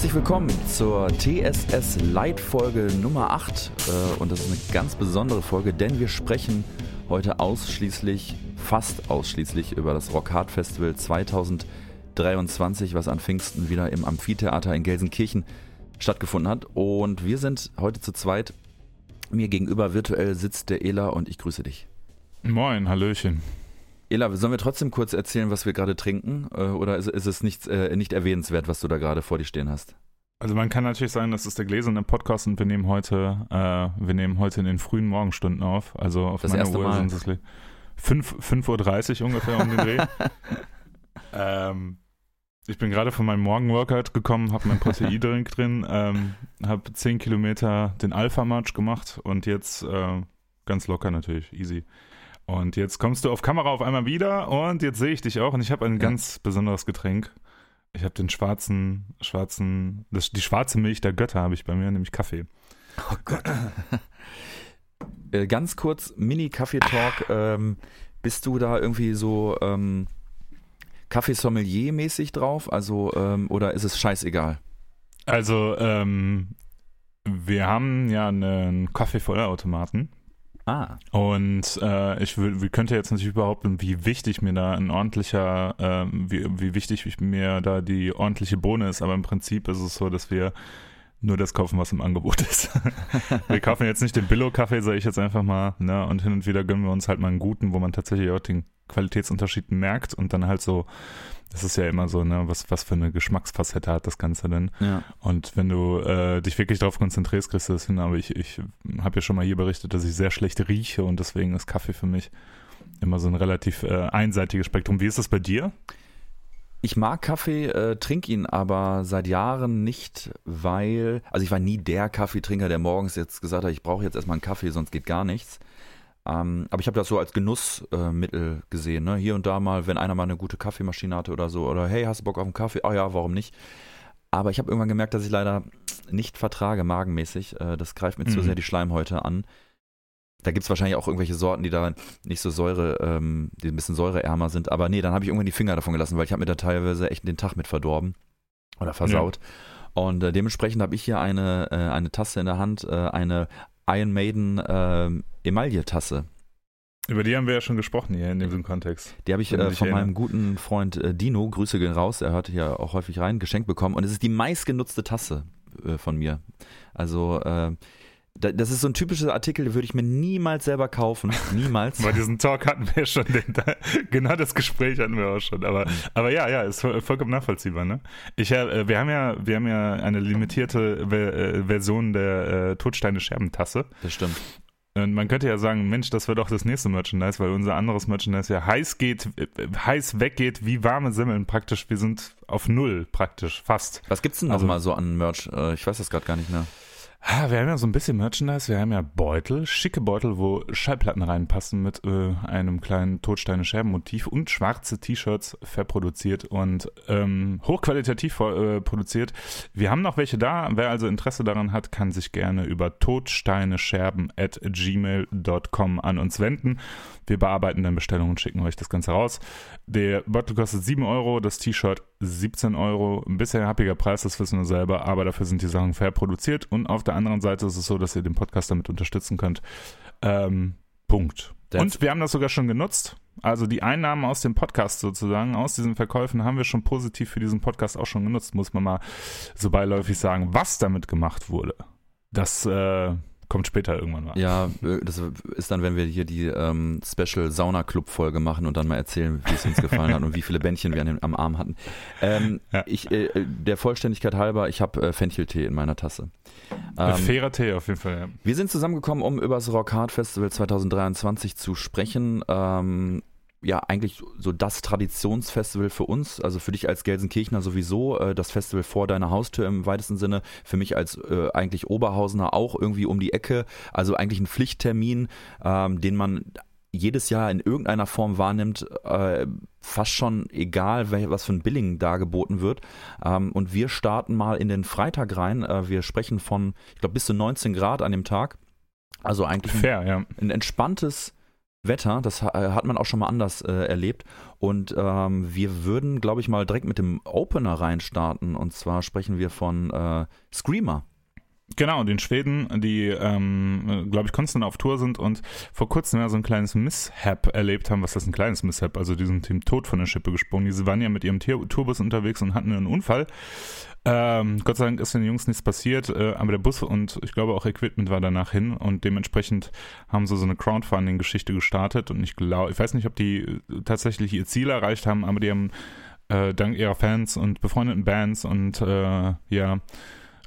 Herzlich willkommen zur TSS Leitfolge Nummer 8. Äh, und das ist eine ganz besondere Folge, denn wir sprechen heute ausschließlich, fast ausschließlich über das Rock Hard Festival 2023, was an Pfingsten wieder im Amphitheater in Gelsenkirchen stattgefunden hat. Und wir sind heute zu zweit. Mir gegenüber virtuell sitzt der Ela und ich grüße dich. Moin, Hallöchen. Ela, sollen wir trotzdem kurz erzählen, was wir gerade trinken? Äh, oder ist, ist es nicht, äh, nicht erwähnenswert, was du da gerade vor dir stehen hast? Also man kann natürlich sagen, das ist der gläserne Podcast und wir nehmen heute, äh, wir nehmen heute in den frühen Morgenstunden auf. Also auf das meiner erste Uhr Mal. sind es 5.30 Uhr ungefähr um den Dreh. ähm, ich bin gerade von meinem Morgenworkout gekommen, habe meinen Proteindrink drin, ähm, habe 10 Kilometer den Alpha-March gemacht und jetzt äh, ganz locker natürlich, easy. Und jetzt kommst du auf Kamera auf einmal wieder und jetzt sehe ich dich auch und ich habe ein Ja. ganz besonderes Getränk. Ich habe den schwarzen, schwarzen, das, die schwarze Milch der Götter habe ich bei mir, nämlich Kaffee. Oh Gott. Äh, Ganz kurz, Mini-Kaffee-Talk. Ähm, bist du da irgendwie so ähm, Kaffeesommelier-mäßig drauf? Also, ähm, oder ist es scheißegal? Also, ähm, wir haben ja einen Kaffeevollautomaten Ah, und äh, ich könnte jetzt natürlich behaupten, wie wichtig mir da ein ordentlicher, ähm, wie, wie wichtig mir da die ordentliche Bohne ist, aber im Prinzip ist es so, dass wir nur das kaufen, was im Angebot ist. wir kaufen jetzt nicht den Billo-Kaffee, sage ich jetzt einfach mal, ne? Und hin und wieder gönnen wir uns halt mal einen guten, wo man tatsächlich auch den Qualitätsunterschied merkt und dann halt so, das ist ja immer so, ne, was, was für eine Geschmacksfacette hat das Ganze denn? ja. Und wenn du äh, dich wirklich darauf konzentrierst, kriegst du das hin. Aber ich, ich habe ja schon mal hier berichtet, dass ich sehr schlecht rieche und deswegen ist Kaffee für mich immer so ein relativ äh, einseitiges Spektrum. Wie ist das bei dir? Ich mag Kaffee, äh, trinke ihn aber seit Jahren nicht, weil, also ich war nie der Kaffeetrinker, der morgens jetzt gesagt hat, ich brauche jetzt erstmal einen Kaffee, sonst geht gar nichts. Ähm, aber ich habe das so als Genussmittel äh, gesehen. Ne? Hier und da mal, wenn einer mal eine gute Kaffeemaschine hatte oder so, oder hey, hast du Bock auf einen Kaffee? Ah ja, warum nicht? Aber ich habe irgendwann gemerkt, dass ich leider nicht vertrage, magenmäßig. Äh, das greift mir zu Mhm. sehr die Schleimhäute an. Da gibt es wahrscheinlich auch irgendwelche Sorten, die da nicht so Säure, ähm, die ein bisschen säureärmer sind. Aber nee, dann habe ich irgendwann die Finger davon gelassen, weil ich habe mir da teilweise echt den Tag mit verdorben oder versaut. Und äh, dementsprechend habe ich hier eine, äh, eine Tasse in der Hand, äh, eine Iron Maiden ähm, Emaille-Tasse. Über die haben wir ja schon gesprochen hier in diesem Kontext. Die habe ich äh, von meinem guten Freund äh, Dino, Grüße gehen raus, er hört hier auch häufig rein, geschenkt bekommen. Und es ist die meistgenutzte Tasse äh, von mir. Also, äh, das ist so ein typischer Artikel, den würde ich mir niemals selber kaufen. Niemals. Bei diesem Talk hatten wir schon den, genau das Gespräch hatten wir auch schon. Aber, aber ja, ja, ist voll- vollkommen nachvollziehbar. Ne? Ich, äh, wir haben ja, wir haben ja eine limitierte Ver äh, Version der äh, Totsteine Scherbentasse. das stimmt. Und man könnte ja sagen, Mensch, das wird doch das nächste Merchandise, weil unser anderes Merchandise ja heiß geht, äh, heiß weggeht wie warme Semmeln praktisch. Wir sind auf Null praktisch, fast. Was gibt's denn Also- mal so an Merch? Ich weiß das gerade gar nicht mehr. Wir haben ja so ein bisschen Merchandise. Wir haben ja Beutel, schicke Beutel, wo Schallplatten reinpassen mit äh, einem kleinen Totsteine-Scherben-Motiv und schwarze T-Shirts verproduziert und ähm, hochqualitativ äh, produziert. Wir haben noch welche da. Wer also Interesse daran hat, kann sich gerne über totsteinescherben at gmail.com an uns wenden. Wir bearbeiten dann Bestellungen und schicken euch das Ganze raus. Der Beutel kostet 7 Euro, das T-Shirt 17 Euro. Ein bisschen happiger Preis, das wissen wir selber, aber dafür sind die Sachen fair produziert. Und auf der anderen Seite ist es so, dass ihr den Podcast damit unterstützen könnt. Ähm, Punkt. That's- und wir haben das sogar schon genutzt. Also die Einnahmen aus dem Podcast sozusagen, aus diesen Verkäufen, haben wir schon positiv für diesen Podcast auch schon genutzt, muss man mal so beiläufig sagen. Was damit gemacht wurde, das äh, kommt später irgendwann mal. Ja, äh, das ist dann, wenn wir hier die ähm, Special Sauna Club Folge machen und dann mal erzählen, wie es uns gefallen hat und wie viele Bändchen wir an dem, am Arm hatten. Ähm, Ja. Ich, äh, der Vollständigkeit halber, ich habe äh, Fencheltee in meiner Tasse. Äh, Ähm, Fairer Tee auf jeden Fall, ja. wir sind zusammengekommen, um über das Rock Hard Festival 2023 zu sprechen. Ähm, ja, eigentlich so das Traditionsfestival für uns, also für dich als Gelsenkirchner sowieso, äh, das Festival vor deiner Haustür im weitesten Sinne, für mich als äh, eigentlich Oberhausener auch irgendwie um die Ecke, also eigentlich ein Pflichttermin, ähm, den man jedes Jahr in irgendeiner Form wahrnimmt, äh, fast schon egal, wel- was für ein Billing da geboten wird. Ähm, und wir starten mal in den Freitag rein. Äh, wir sprechen von, ich glaube, bis zu 19 Grad an dem Tag. Also eigentlich ein, Fair, ja. ein entspanntes Wetter. Das hat man auch schon mal anders äh, erlebt. Und ähm, wir würden, glaube ich, mal direkt mit dem Opener reinstarten. Und zwar sprechen wir von äh, Screamer. Genau, den Schweden, die, ähm, glaube ich, konstant auf Tour sind und vor kurzem ja so ein kleines Mishap erlebt haben. Was ist ein kleines Mishap? Also, die sind dem Tod von der Schippe gesprungen. Die waren ja mit ihrem Tourbus unterwegs und hatten einen Unfall. Ähm, Gott sei Dank ist den Jungs nichts passiert, äh, aber der Bus und ich glaube auch Equipment war danach hin und dementsprechend haben sie so eine Crowdfunding-Geschichte gestartet und ich glaube, ich weiß nicht, ob die äh, tatsächlich ihr Ziel erreicht haben, aber die haben äh, dank ihrer Fans und befreundeten Bands und äh, ja,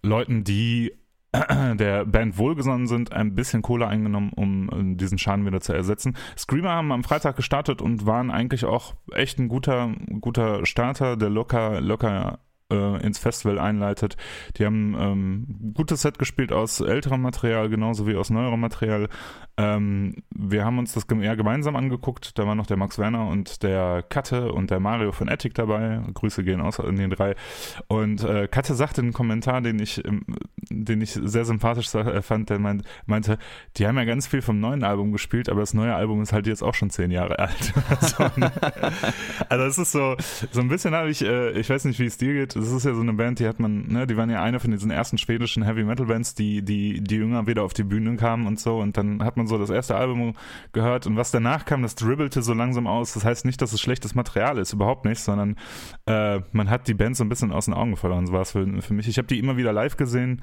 Leuten, die der Band wohlgesonnen sind, ein bisschen Kohle eingenommen, um äh, diesen Schaden wieder zu ersetzen. Screamer haben am Freitag gestartet und waren eigentlich auch echt ein guter, guter Starter, der locker, locker äh, ins Festival einleitet. Die haben ähm, gutes Set gespielt aus älterem Material, genauso wie aus neuerem Material. Ähm, wir haben uns das eher gemeinsam angeguckt. Da war noch der Max Werner und der Katte und der Mario von Ethic dabei. Grüße gehen aus an den drei. Und äh, Katte sagte einen Kommentar, den ich, ähm, den ich sehr sympathisch äh, fand. Der meint, meinte, die haben ja ganz viel vom neuen Album gespielt, aber das neue Album ist halt jetzt auch schon zehn Jahre alt. so, ne? Also es ist so, so ein bisschen habe ich, äh, ich weiß nicht, wie es dir geht. Es ist ja so eine Band, die hat man, ne, die waren ja eine von diesen ersten schwedischen Heavy Metal Bands, die, die, die jünger wieder auf die Bühne kamen und so. Und dann hat man man so das erste Album gehört und was danach kam, das dribbelte so langsam aus. Das heißt nicht, dass es schlechtes Material ist, überhaupt nicht, sondern äh, man hat die Band so ein bisschen aus den Augen verloren. So war es für, für mich. Ich habe die immer wieder live gesehen.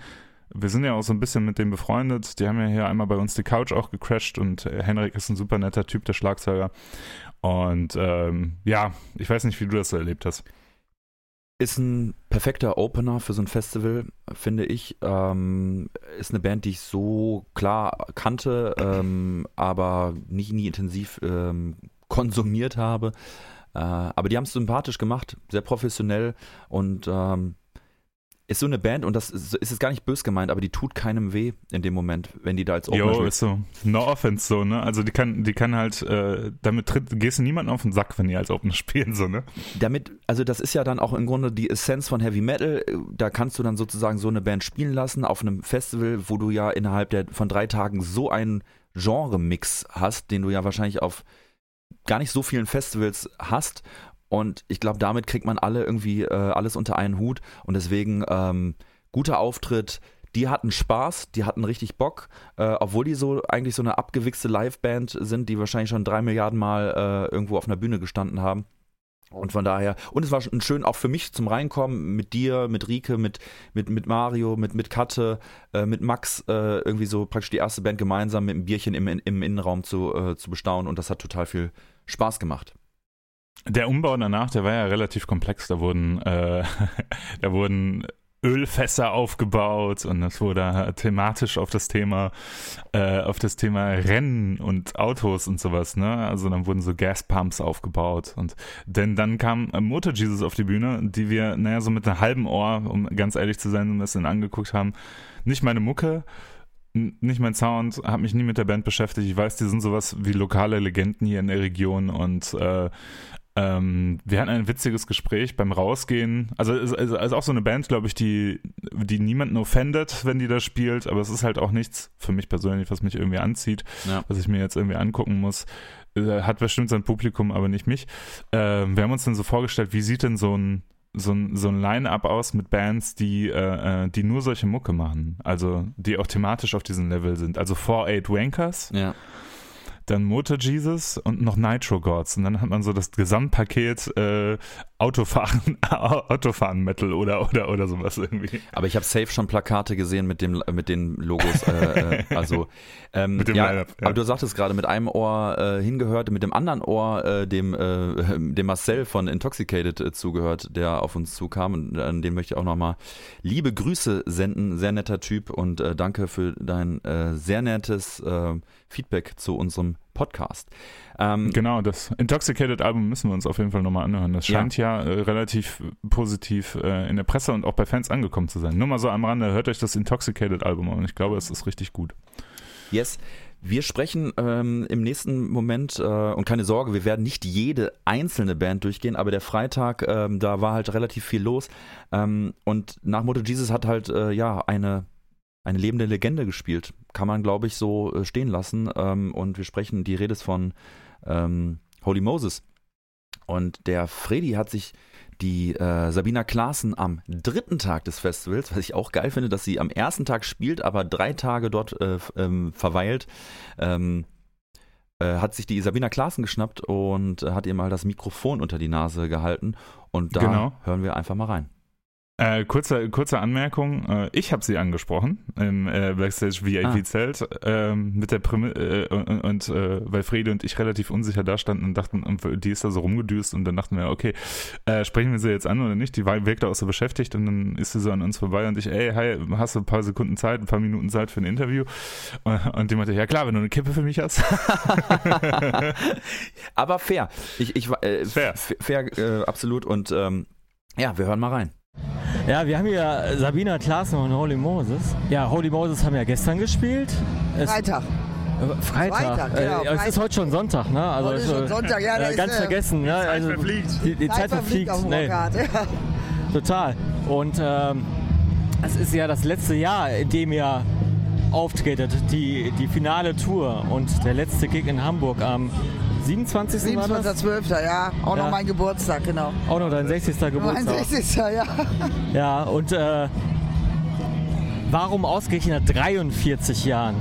Wir sind ja auch so ein bisschen mit denen befreundet. Die haben ja hier einmal bei uns die Couch auch gecrashed und äh, Henrik ist ein super netter Typ, der Schlagzeuger. Und ähm, ja, ich weiß nicht, wie du das so erlebt hast. Ist ein perfekter Opener für so ein Festival, finde ich. Ähm, ist eine Band, die ich so klar kannte, ähm, aber nie, nie intensiv ähm, konsumiert habe. Äh, aber die haben es sympathisch gemacht, sehr professionell und ähm, ist so eine Band und das ist, ist es gar nicht bös gemeint, aber die tut keinem weh in dem Moment, wenn die da als Opener Jo, ist so. No offense so, ne? Also die kann, die kann halt, äh, damit tritt, gehst du niemanden auf den Sack, wenn die als Opener spielen, so, ne? Damit, also das ist ja dann auch im Grunde die Essenz von Heavy Metal. Da kannst du dann sozusagen so eine Band spielen lassen auf einem Festival, wo du ja innerhalb der, von drei Tagen so einen Genre-Mix hast, den du ja wahrscheinlich auf gar nicht so vielen Festivals hast und ich glaube, damit kriegt man alle irgendwie äh, alles unter einen Hut. Und deswegen ähm, guter Auftritt. Die hatten Spaß, die hatten richtig Bock, äh, obwohl die so eigentlich so eine abgewichste Liveband sind, die wahrscheinlich schon drei Milliarden Mal äh, irgendwo auf einer Bühne gestanden haben. Und von daher, und es war schön auch für mich zum Reinkommen mit dir, mit Rike, mit, mit, mit Mario, mit, mit Katte, äh, mit Max, äh, irgendwie so praktisch die erste Band gemeinsam mit einem Bierchen im, im Innenraum zu, äh, zu bestaunen. Und das hat total viel Spaß gemacht. Der Umbau danach, der war ja relativ komplex. Da wurden, äh, da wurden Ölfässer aufgebaut und es wurde thematisch auf das Thema, äh, auf das Thema Rennen und Autos und sowas, ne? Also dann wurden so Gaspumps aufgebaut und denn dann kam Motor Jesus auf die Bühne, die wir, naja, so mit einem halben Ohr, um ganz ehrlich zu sein, ein bisschen angeguckt haben. Nicht meine Mucke, nicht mein Sound, habe mich nie mit der Band beschäftigt. Ich weiß, die sind sowas wie lokale Legenden hier in der Region und äh, ähm, wir hatten ein witziges Gespräch beim Rausgehen. Also es ist, ist auch so eine Band, glaube ich, die, die niemanden offendet, wenn die da spielt, aber es ist halt auch nichts für mich persönlich, was mich irgendwie anzieht, ja. was ich mir jetzt irgendwie angucken muss. Äh, hat bestimmt sein Publikum, aber nicht mich. Äh, wir haben uns dann so vorgestellt, wie sieht denn so ein so ein, so ein Line-Up aus mit Bands, die, äh, äh die nur solche Mucke machen. Also die auch thematisch auf diesem Level sind. Also 4-8 Wankers. Ja dann Motor Jesus und noch Nitro Gods. Und dann hat man so das Gesamtpaket äh, Autofahren, Autofahren Metal oder, oder, oder sowas irgendwie. Aber ich habe safe schon Plakate gesehen mit, dem, mit den Logos. Äh, äh, also, ähm, mit dem ja, ja, Aber du sagtest gerade, mit einem Ohr äh, hingehört, mit dem anderen Ohr äh, dem, äh, dem Marcel von Intoxicated zugehört, der auf uns zukam. Und an den möchte ich auch nochmal liebe Grüße senden. Sehr netter Typ und danke für dein sehr nettes Feedback zu unserem Podcast. Ähm, genau, das Intoxicated Album müssen wir uns auf jeden Fall nochmal anhören. Das scheint ja, ja äh, relativ positiv äh, in der Presse und auch bei Fans angekommen zu sein. Nur mal so am Rande, hört euch das Intoxicated Album an und ich glaube, es ist richtig gut. Yes. Wir sprechen ähm, im nächsten Moment, äh, und keine Sorge, wir werden nicht jede einzelne Band durchgehen, aber der Freitag, ähm, da war halt relativ viel los. Ähm, und nach Moto Jesus hat halt, äh, ja, eine eine lebende Legende gespielt. Kann man, glaube ich, so äh, stehen lassen. Ähm, und wir sprechen, die Rede ist von ähm, Holy Moses. Und der Freddy hat sich die äh, Sabina Klaassen am dritten Tag des Festivals, was ich auch geil finde, dass sie am ersten Tag spielt, aber drei Tage dort äh, ähm, verweilt, ähm, äh, hat sich die Sabina Klaassen geschnappt und hat ihr mal das Mikrofon unter die Nase gehalten. Und da genau. hören wir einfach mal rein. Äh, kurze, kurze Anmerkung, äh, ich habe sie angesprochen im äh, Backstage VIP-Zelt ah. ähm, mit der Prämisse äh, und, und äh, weil Frede und ich relativ unsicher da standen und dachten, die ist da so rumgedüst und dann dachten wir, okay, äh, sprechen wir sie jetzt an oder nicht? Die war, wirkte auch so beschäftigt und dann ist sie so an uns vorbei und ich, ey, hi, hast du ein paar Sekunden Zeit, ein paar Minuten Zeit für ein Interview? Und, und die meinte, ja klar, wenn du eine Kippe für mich hast. Aber fair. Ich, ich, fair. Fair, absolut und ähm, ja, wir hören mal rein. Ja, wir haben hier Sabina Klaassen und Holy Moses. Ja, Holy Moses haben ja gestern gespielt. Es Freitag. Äh, Freitag. Freitag genau, äh, es ist heute schon Sonntag, ne? Also heute ist schon Sonntag, ja. Äh, ganz ist, vergessen, ne? Also, die Zeit verfliegt. Die, die Zeit, Zeit verfliegt. verfliegt nee. ja. Total. Und ähm, es ist ja das letzte Jahr, in dem ihr auftretet, die, die finale Tour und der letzte Gig in Hamburg am 27. 27.12. ja. Auch ja. noch mein Geburtstag, genau. Auch noch dein 60. Geburtstag. Mein 60. ja. Ja, und äh, warum ausgerechnet nach 43 Jahren?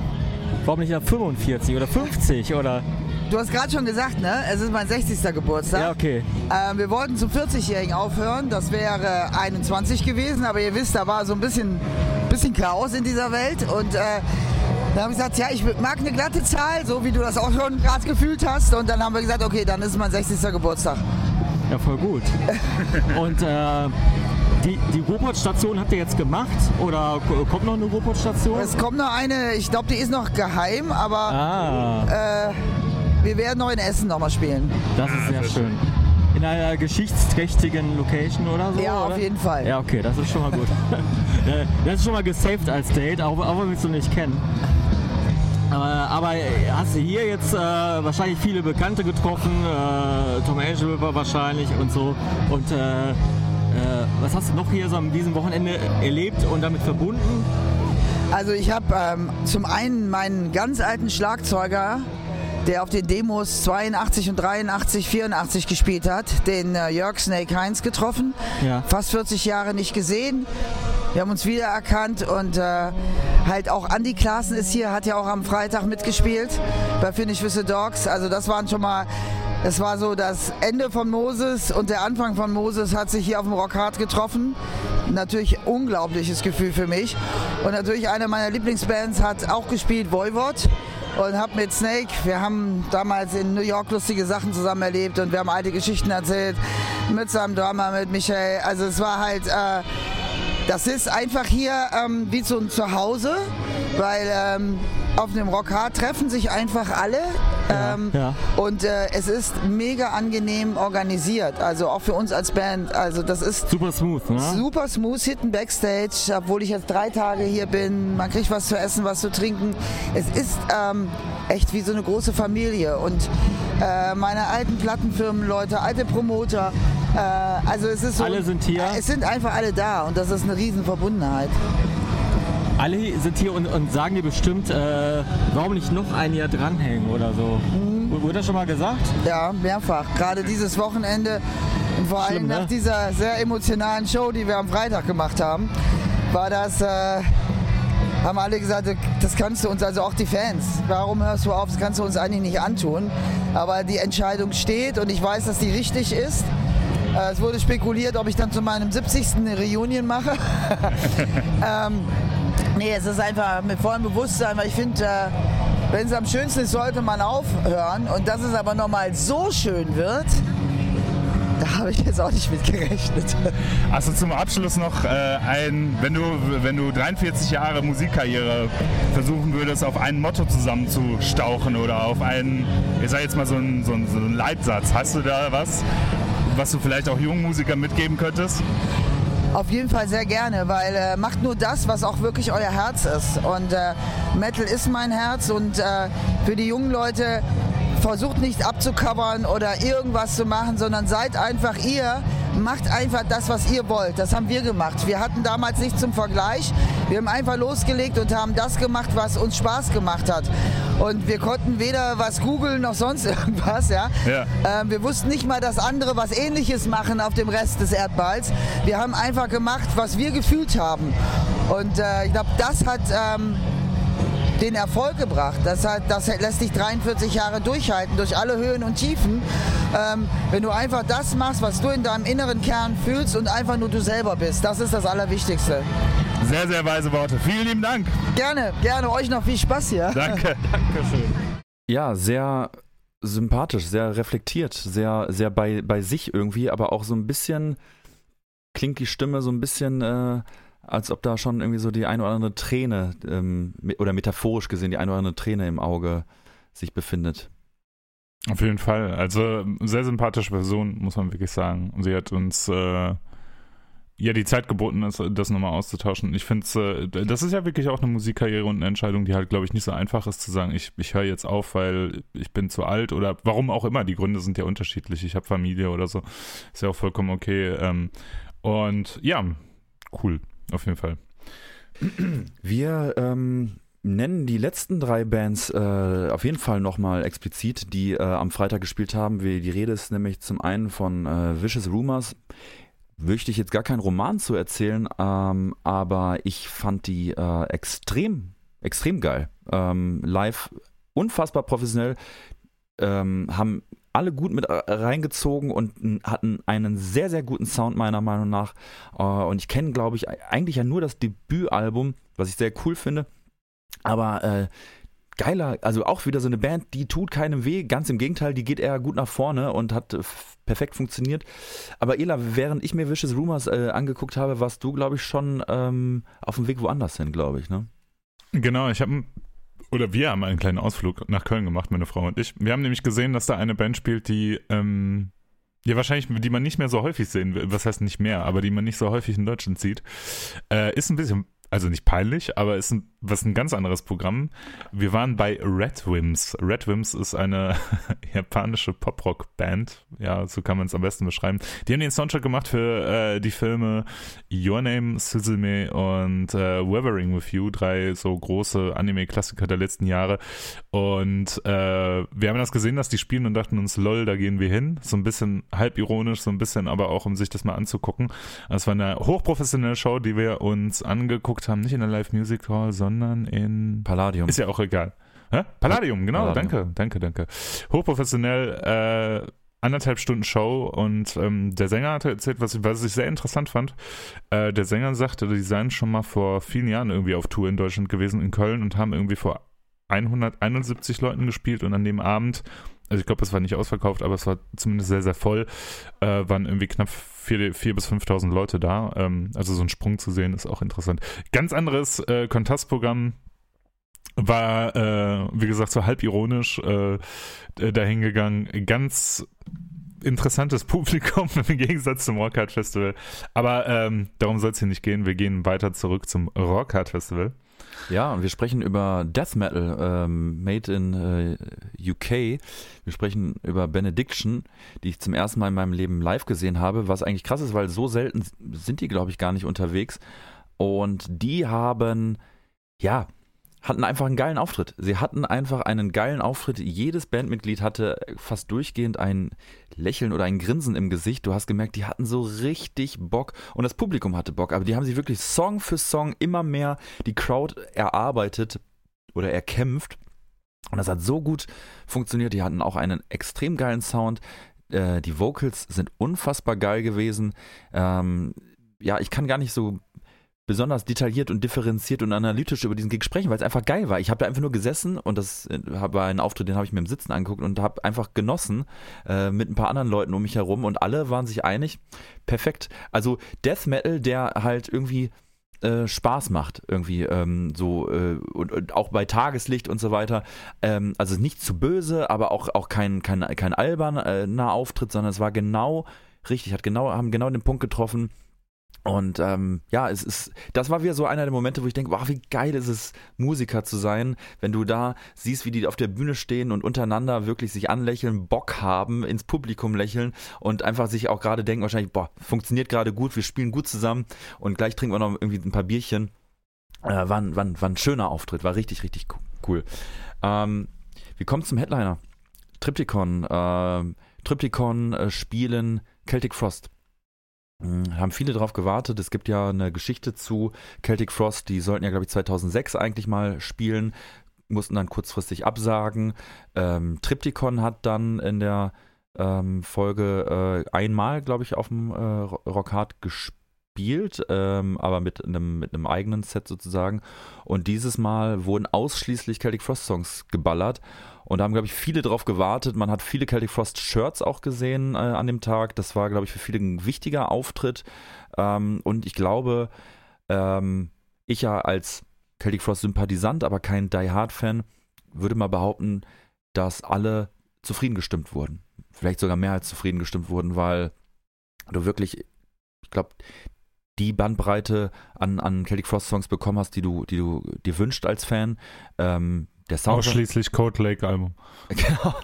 Warum nicht nach 45 oder 50 oder... Du hast gerade schon gesagt, ne? Es ist mein 60. Geburtstag. Ja, okay. Ähm, wir wollten zum 40-Jährigen aufhören. Das wäre 21 gewesen, aber ihr wisst, da war so ein bisschen, bisschen Chaos in dieser Welt. Und äh, dann habe ich gesagt, ja, ich mag eine glatte Zahl, so wie du das auch schon gerade gefühlt hast. Und dann haben wir gesagt, okay, dann ist es mein 60. Geburtstag. Ja, voll gut. Und äh, die, die Ruhrpott-Station habt ihr jetzt gemacht oder kommt noch eine Ruhrpott-Station? Es kommt noch eine, ich glaube, die ist noch geheim, aber ah. äh, wir werden noch in Essen nochmal spielen. Das ist sehr schön. In einer geschichtsträchtigen Location oder so? Ja, oder? auf jeden Fall. Ja, okay, das ist schon mal gut. das ist schon mal gesaved als Date, auch, auch wenn wir es noch nicht kennen. Aber hast du hier jetzt äh, wahrscheinlich viele Bekannte getroffen, äh, Tom Angel war wahrscheinlich und so. Und äh, äh, was hast du noch hier so an diesem Wochenende erlebt und damit verbunden? Also ich habe ähm, zum einen meinen ganz alten Schlagzeuger der auf den Demos 82 und 83, 84 gespielt hat, den äh, Jörg Snake Heinz getroffen. Ja. Fast 40 Jahre nicht gesehen. Wir haben uns wiedererkannt und äh, halt auch Andy Klaassen ist hier, hat ja auch am Freitag mitgespielt bei Finish the Dogs. Also das waren schon mal, das war so das Ende von Moses und der Anfang von Moses hat sich hier auf dem Rockhard getroffen. Natürlich unglaubliches Gefühl für mich. Und natürlich eine meiner Lieblingsbands hat auch gespielt, Voivod und habe mit Snake, wir haben damals in New York lustige Sachen zusammen erlebt und wir haben alte Geschichten erzählt mit seinem Drama, mit Michael. Also es war halt, äh, das ist einfach hier ähm, wie so ein Zuhause, weil ähm, auf dem Rock Hard treffen sich einfach alle ähm, ja, und äh, es ist mega angenehm organisiert, also auch für uns als Band. Also das ist super smooth, ne? Super smooth, hinten Backstage, obwohl ich jetzt drei Tage hier bin. Man kriegt was zu essen, was zu trinken. Es ist ähm, echt wie so eine große Familie und äh, meine alten Plattenfirmenleute, alte Promoter. Äh, also es ist so, alle sind hier. Es sind einfach alle da und das ist eine riesen Verbundenheit alle sind hier und, und sagen dir bestimmt, äh, warum nicht noch ein Jahr dranhängen oder so. Mhm. Wurde das schon mal gesagt? Ja, mehrfach. Gerade dieses Wochenende und vor allem ne? nach dieser sehr emotionalen Show, die wir am Freitag gemacht haben, war das. Äh, haben alle gesagt, das kannst du uns, also auch die Fans, warum hörst du auf, das kannst du uns eigentlich nicht antun. Aber die Entscheidung steht und ich weiß, dass die richtig ist. Äh, es wurde spekuliert, ob ich dann zu meinem 70. eine Reunion mache. ähm, Nee, es ist einfach mit vollem Bewusstsein, weil ich finde, äh, wenn es am schönsten ist, sollte man aufhören. Und dass es aber nochmal so schön wird, da habe ich jetzt auch nicht mit gerechnet. Also zum Abschluss noch äh, ein, wenn du, wenn du 43 Jahre Musikkarriere versuchen würdest, auf ein Motto zusammenzustauchen oder auf einen, ich sag jetzt mal so einen, so einen, so einen Leitsatz, hast du da was, was du vielleicht auch jungen Musikern mitgeben könntest? Auf jeden Fall sehr gerne, weil äh, macht nur das, was auch wirklich euer Herz ist. Und äh, Metal ist mein Herz und äh, für die jungen Leute versucht nicht abzucovern oder irgendwas zu machen, sondern seid einfach ihr macht einfach das, was ihr wollt. Das haben wir gemacht. Wir hatten damals nichts zum Vergleich. Wir haben einfach losgelegt und haben das gemacht, was uns Spaß gemacht hat. Und wir konnten weder was googeln noch sonst irgendwas. Ja? Ja. Ähm, wir wussten nicht mal, dass andere was Ähnliches machen auf dem Rest des Erdballs. Wir haben einfach gemacht, was wir gefühlt haben. Und äh, ich glaube, das hat ähm, den Erfolg gebracht. Das, hat, das lässt dich 43 Jahre durchhalten, durch alle Höhen und Tiefen. Ähm, wenn du einfach das machst, was du in deinem inneren Kern fühlst und einfach nur du selber bist. Das ist das Allerwichtigste. Sehr, sehr weise Worte. Vielen lieben Dank. Gerne, gerne. Euch noch viel Spaß hier. Danke. Dankeschön. Ja, sehr sympathisch, sehr reflektiert, sehr, sehr bei, bei sich irgendwie, aber auch so ein bisschen klingt die Stimme so ein bisschen, äh, als ob da schon irgendwie so die eine oder andere Träne, ähm, oder metaphorisch gesehen, die eine oder andere Träne im Auge sich befindet. Auf jeden Fall. Also sehr sympathische Person, muss man wirklich sagen. Sie hat uns äh, ja die Zeit geboten, das, das nochmal auszutauschen. Ich finde es, äh, das ist ja wirklich auch eine Musikkarriere und eine Entscheidung, die halt, glaube ich, nicht so einfach ist zu sagen, ich, ich höre jetzt auf, weil ich bin zu alt oder warum auch immer. Die Gründe sind ja unterschiedlich. Ich habe Familie oder so. Ist ja auch vollkommen okay. Ähm, und ja, cool, auf jeden Fall. Wir ähm, nennen die letzten drei Bands äh, auf jeden Fall nochmal explizit, die äh, am Freitag gespielt haben. Wie, die Rede ist nämlich zum einen von äh, Vicious Rumors. Möchte ich jetzt gar keinen Roman zu erzählen, ähm, aber ich fand die äh, extrem, extrem geil. Ähm, live unfassbar professionell, ähm, haben alle gut mit reingezogen und hatten einen sehr, sehr guten Sound meiner Meinung nach. Äh, und ich kenne, glaube ich, eigentlich ja nur das Debütalbum, was ich sehr cool finde. Aber äh, geiler, also auch wieder so eine Band, die tut keinem weh, ganz im Gegenteil, die geht eher gut nach vorne und hat äh, perfekt funktioniert. Aber Ela, während ich mir Vicious Rumors äh, angeguckt habe, warst du, glaube ich, schon ähm, auf dem Weg woanders hin, glaube ich, ne? Genau, ich habe oder wir haben einen kleinen Ausflug nach Köln gemacht, meine Frau und ich. Wir haben nämlich gesehen, dass da eine Band spielt, die ähm, ja, wahrscheinlich, die man nicht mehr so häufig sehen will. Was heißt nicht mehr, aber die man nicht so häufig in Deutschland sieht. Äh, ist ein bisschen also nicht peinlich, aber ist ein, was ein ganz anderes Programm. Wir waren bei Red Wims. Red Wims ist eine japanische Pop-Rock-Band. Ja, so kann man es am besten beschreiben. Die haben den Soundtrack gemacht für äh, die Filme Your Name, Suzume und äh, Weathering with You, drei so große Anime-Klassiker der letzten Jahre. Und äh, wir haben das gesehen, dass die spielen und dachten uns, lol, da gehen wir hin. So ein bisschen halb ironisch, so ein bisschen aber auch, um sich das mal anzugucken. Es war eine hochprofessionelle Show, die wir uns angeguckt geguckt haben, nicht in der Live Music Hall, sondern in Palladium. Ist ja auch egal. Hä? Palladium, genau, Palladium. danke, danke, danke. Hochprofessionell, äh, anderthalb Stunden Show und ähm, der Sänger hatte erzählt, was, was ich sehr interessant fand. Äh, der Sänger sagte, die seien schon mal vor vielen Jahren irgendwie auf Tour in Deutschland gewesen, in Köln und haben irgendwie vor 171 Leuten gespielt und an dem Abend, also ich glaube, es war nicht ausverkauft, aber es war zumindest sehr, sehr voll, äh, waren irgendwie knapp 4.000 bis 5.000 Leute da. Ähm, also so ein Sprung zu sehen ist auch interessant. Ganz anderes äh, Kontrastprogramm war, äh, wie gesagt, so halb ironisch äh, dahingegangen. Ganz interessantes Publikum im Gegensatz zum Rockhard Festival. Aber ähm, darum soll es hier nicht gehen. Wir gehen weiter zurück zum Rockhard Festival. Ja, und wir sprechen über Death Metal, ähm, made in äh, UK. Wir sprechen über Benediction, die ich zum ersten Mal in meinem Leben live gesehen habe, was eigentlich krass ist, weil so selten sind die, glaube ich, gar nicht unterwegs. Und die haben, ja, hatten einfach einen geilen Auftritt. Sie hatten einfach einen geilen Auftritt. Jedes Bandmitglied hatte fast durchgehend ein Lächeln oder ein Grinsen im Gesicht. Du hast gemerkt, die hatten so richtig Bock und das Publikum hatte Bock. Aber die haben sich wirklich Song für Song immer mehr die Crowd erarbeitet oder erkämpft. Und das hat so gut funktioniert. Die hatten auch einen extrem geilen Sound. Äh, die Vocals sind unfassbar geil gewesen. Ähm, ja, ich kann gar nicht so besonders detailliert und differenziert und analytisch über diesen Gig sprechen, weil es einfach geil war. Ich habe da einfach nur gesessen und das äh, war ein Auftritt, den habe ich mir im Sitzen angeguckt und habe einfach genossen äh, mit ein paar anderen Leuten um mich herum und alle waren sich einig. Perfekt. Also Death Metal, der halt irgendwie äh, Spaß macht, irgendwie ähm, so äh, und, und, auch bei Tageslicht und so weiter. Ähm, also nicht zu böse, aber auch, auch kein, kein, kein alberner äh, Auftritt, sondern es war genau richtig, hat genau, haben genau den Punkt getroffen Und ähm, ja, es ist, das war wieder so einer der Momente, wo ich denke, wow, wie geil ist es, Musiker zu sein, wenn du da siehst, wie die auf der Bühne stehen und untereinander wirklich sich anlächeln, Bock haben, ins Publikum lächeln und einfach sich auch gerade denken, wahrscheinlich, boah, funktioniert gerade gut, wir spielen gut zusammen und gleich trinken wir noch irgendwie ein paar Bierchen. Äh, war, ein, war, war ein schöner Auftritt, war richtig, richtig cool. Ähm, wir kommen zum Headliner. Triptychon. Äh, Triptychon äh, spielen Celtic Frost. Hm, haben viele darauf gewartet. Es gibt ja eine Geschichte zu Celtic Frost, die sollten ja, glaube ich, 2006 eigentlich mal spielen, mussten dann kurzfristig absagen. Ähm, Triptychon hat dann in der ähm, Folge äh, einmal, glaube ich, auf dem äh, Rockhard gespielt, ähm, aber mit einem, mit einem eigenen Set sozusagen. Und dieses Mal wurden ausschließlich Celtic Frost Songs geballert. Und da haben, glaube ich, viele drauf gewartet. Man hat viele Celtic Frost Shirts auch gesehen äh, an dem Tag. Das war, glaube ich, für viele ein wichtiger Auftritt. Ähm, und ich glaube, ähm, ich ja als Celtic Frost Sympathisant, aber kein Die Hard Fan, würde mal behaupten, dass alle zufrieden gestimmt wurden. Vielleicht sogar mehr als zufrieden gestimmt wurden, weil du wirklich, ich glaube, die Bandbreite an, an Celtic Frost Songs bekommen hast, die du, die du dir wünscht als Fan. Ähm, der Sound Ausschließlich Code Lake Album. genau.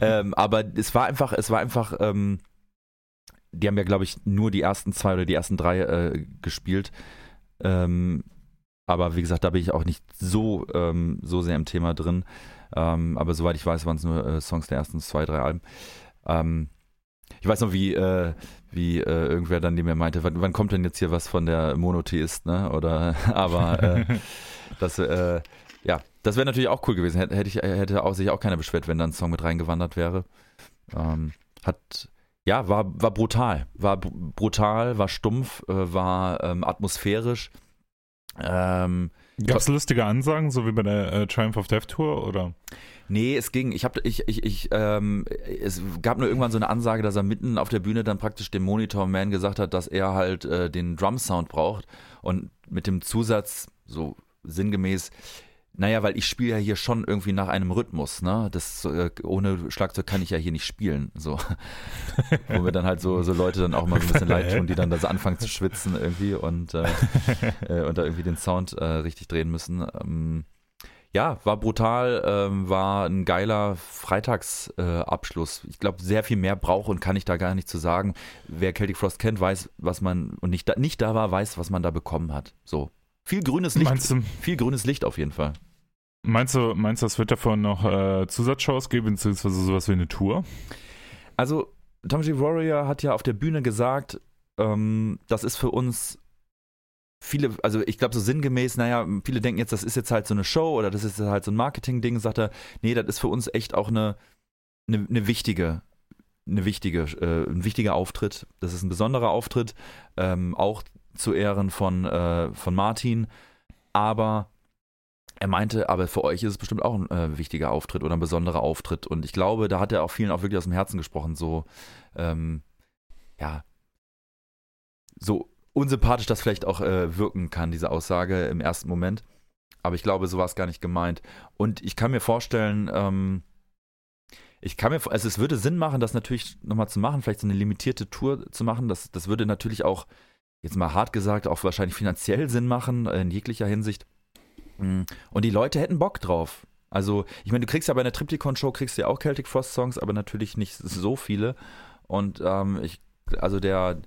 ähm, aber es war einfach, es war einfach, ähm, die haben ja, glaube ich, nur die ersten zwei oder die ersten drei äh, gespielt. Ähm, aber wie gesagt, da bin ich auch nicht so, ähm, so sehr im Thema drin. Ähm, aber soweit ich weiß, waren es nur äh, Songs der ersten zwei, drei Alben. Ähm, ich weiß noch, wie, äh, wie äh, irgendwer dann neben mir meinte, wann, wann, kommt denn jetzt hier was von der Monotheist, ne? Oder aber äh, das, äh, das wäre natürlich auch cool gewesen. Hätte, ich, hätte auch, sich auch keiner beschwert, wenn da ein Song mit reingewandert wäre. Ähm, hat, ja, war, war brutal. War brutal, war stumpf, äh, war ähm, atmosphärisch. Ähm, Gab es lustige Ansagen, so wie bei der äh, Triumph of Death Tour, oder? Nee, es ging. Ich habe, ich, ich, ich, ähm, es gab nur irgendwann so eine Ansage, dass er mitten auf der Bühne dann praktisch dem Monitor Man gesagt hat, dass er halt äh, den Drum Sound braucht und mit dem Zusatz so sinngemäß, naja, weil ich spiele ja hier schon irgendwie nach einem Rhythmus, ne? Das äh, ohne Schlagzeug kann ich ja hier nicht spielen. So. Wo mir dann halt so, so Leute dann auch mal so ein bisschen leid tun, die dann da so anfangen zu schwitzen irgendwie und, äh, äh, und da irgendwie den Sound äh, richtig drehen müssen. Ähm, ja, war brutal, ähm, war ein geiler Freitagsabschluss. ich glaube, sehr viel mehr brauche und kann ich da gar nicht zu sagen. Wer Celtic Frost kennt, weiß, was man und nicht da, nicht da war, weiß, was man da bekommen hat. So, viel grünes Licht. Du, viel grünes Licht auf jeden Fall. Meinst du, meinst du, es wird davon noch äh, Zusatzshows geben, beziehungsweise sowas wie eine Tour? Also, Tom G. Warrior hat ja auf der Bühne gesagt, ähm, das ist für uns viele, also ich glaube so sinngemäß, naja, viele denken jetzt, das ist jetzt halt so eine Show oder das ist halt so ein Marketing-Ding, sagt er, nee, das ist für uns echt auch eine, eine, eine wichtige, eine wichtige, äh, ein wichtiger Auftritt. Das ist ein besonderer Auftritt, ähm, auch zu Ehren von, äh, von Martin. Aber er meinte, aber für euch ist es bestimmt auch ein äh, wichtiger Auftritt oder ein besonderer Auftritt. Und ich glaube, da hat er auch vielen auch wirklich aus dem Herzen gesprochen. So, ähm, ja, so unsympathisch das vielleicht auch äh, wirken kann, diese Aussage im ersten Moment. Aber ich glaube, so war es gar nicht gemeint. Und ich kann mir vorstellen, ähm, ich kann mir, also es würde Sinn machen, das natürlich nochmal zu machen, vielleicht so eine limitierte Tour zu machen. Das, das würde natürlich auch jetzt mal hart gesagt, auch wahrscheinlich finanziell Sinn machen, in jeglicher Hinsicht. Mm. Und die Leute hätten Bock drauf. Also, ich meine, du kriegst ja bei einer Triptychon-Show, kriegst du ja auch Celtic Frost-Songs, aber natürlich nicht so viele. Und ähm, ich, also der,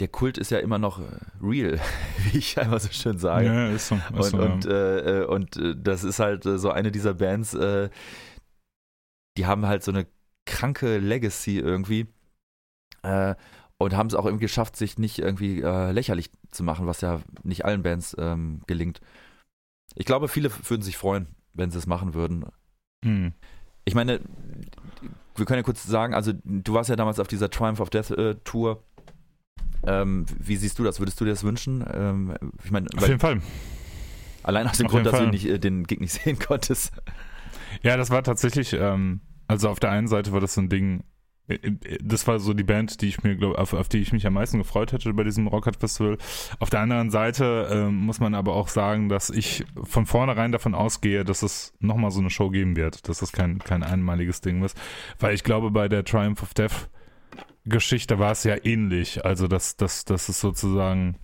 der Kult ist ja immer noch äh, real, wie ich einmal so schön sage. Ja, ist so. Ist und, so, und, ja. äh, äh und äh, das ist halt so eine dieser Bands, äh, die haben halt so eine kranke Legacy irgendwie. Äh, und haben es auch irgendwie geschafft, sich nicht irgendwie äh, lächerlich zu machen, was ja nicht allen Bands ähm, gelingt. Ich glaube, viele würden sich freuen, wenn sie es machen würden. Hm. Ich meine, wir können ja kurz sagen, also du warst ja damals auf dieser Triumph of Death äh, Tour. Ähm, wie siehst du das? Würdest du dir das wünschen? Ähm, ich meine, auf jeden Fall. Allein aus dem auf Grund, dass Fall. du nicht, äh, den Gig nicht sehen konntest. Ja, das war tatsächlich, ähm, also auf der einen Seite war das so ein Ding, das war so die Band, die ich mir glaub, auf, auf die ich mich am meisten gefreut hätte bei diesem Rockhard Festival. Auf der anderen Seite äh, muss man aber auch sagen, dass ich von vornherein davon ausgehe, dass es nochmal so eine Show geben wird, dass das kein, kein einmaliges Ding ist. Weil ich glaube, bei der Triumph of Death Geschichte war es ja ähnlich. Also, dass, dass, dass es sozusagen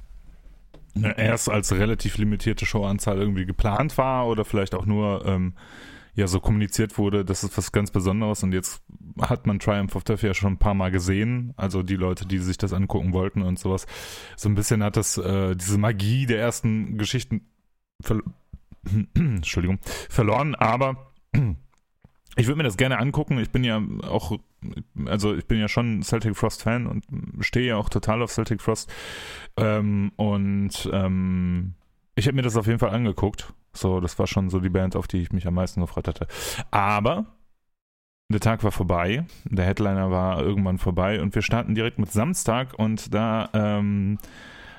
erst als relativ limitierte Showanzahl irgendwie geplant war oder vielleicht auch nur ähm, ja so kommuniziert wurde, das ist was ganz Besonderes und jetzt hat man Triumph of Death ja schon ein paar Mal gesehen, also die Leute, die sich das angucken wollten und sowas. So ein bisschen hat das äh, diese Magie der ersten Geschichten ver Entschuldigung, verloren, aber ich würde mir das gerne angucken. Ich bin ja auch, also ich bin ja schon Celtic Frost Fan und stehe ja auch total auf Celtic Frost. Ähm, und ähm, ich habe mir das auf jeden Fall angeguckt. So, das war schon so die Band, auf die ich mich am meisten gefreut hatte. Aber der Tag war vorbei, der Headliner war irgendwann vorbei und wir starten direkt mit Samstag und da ähm,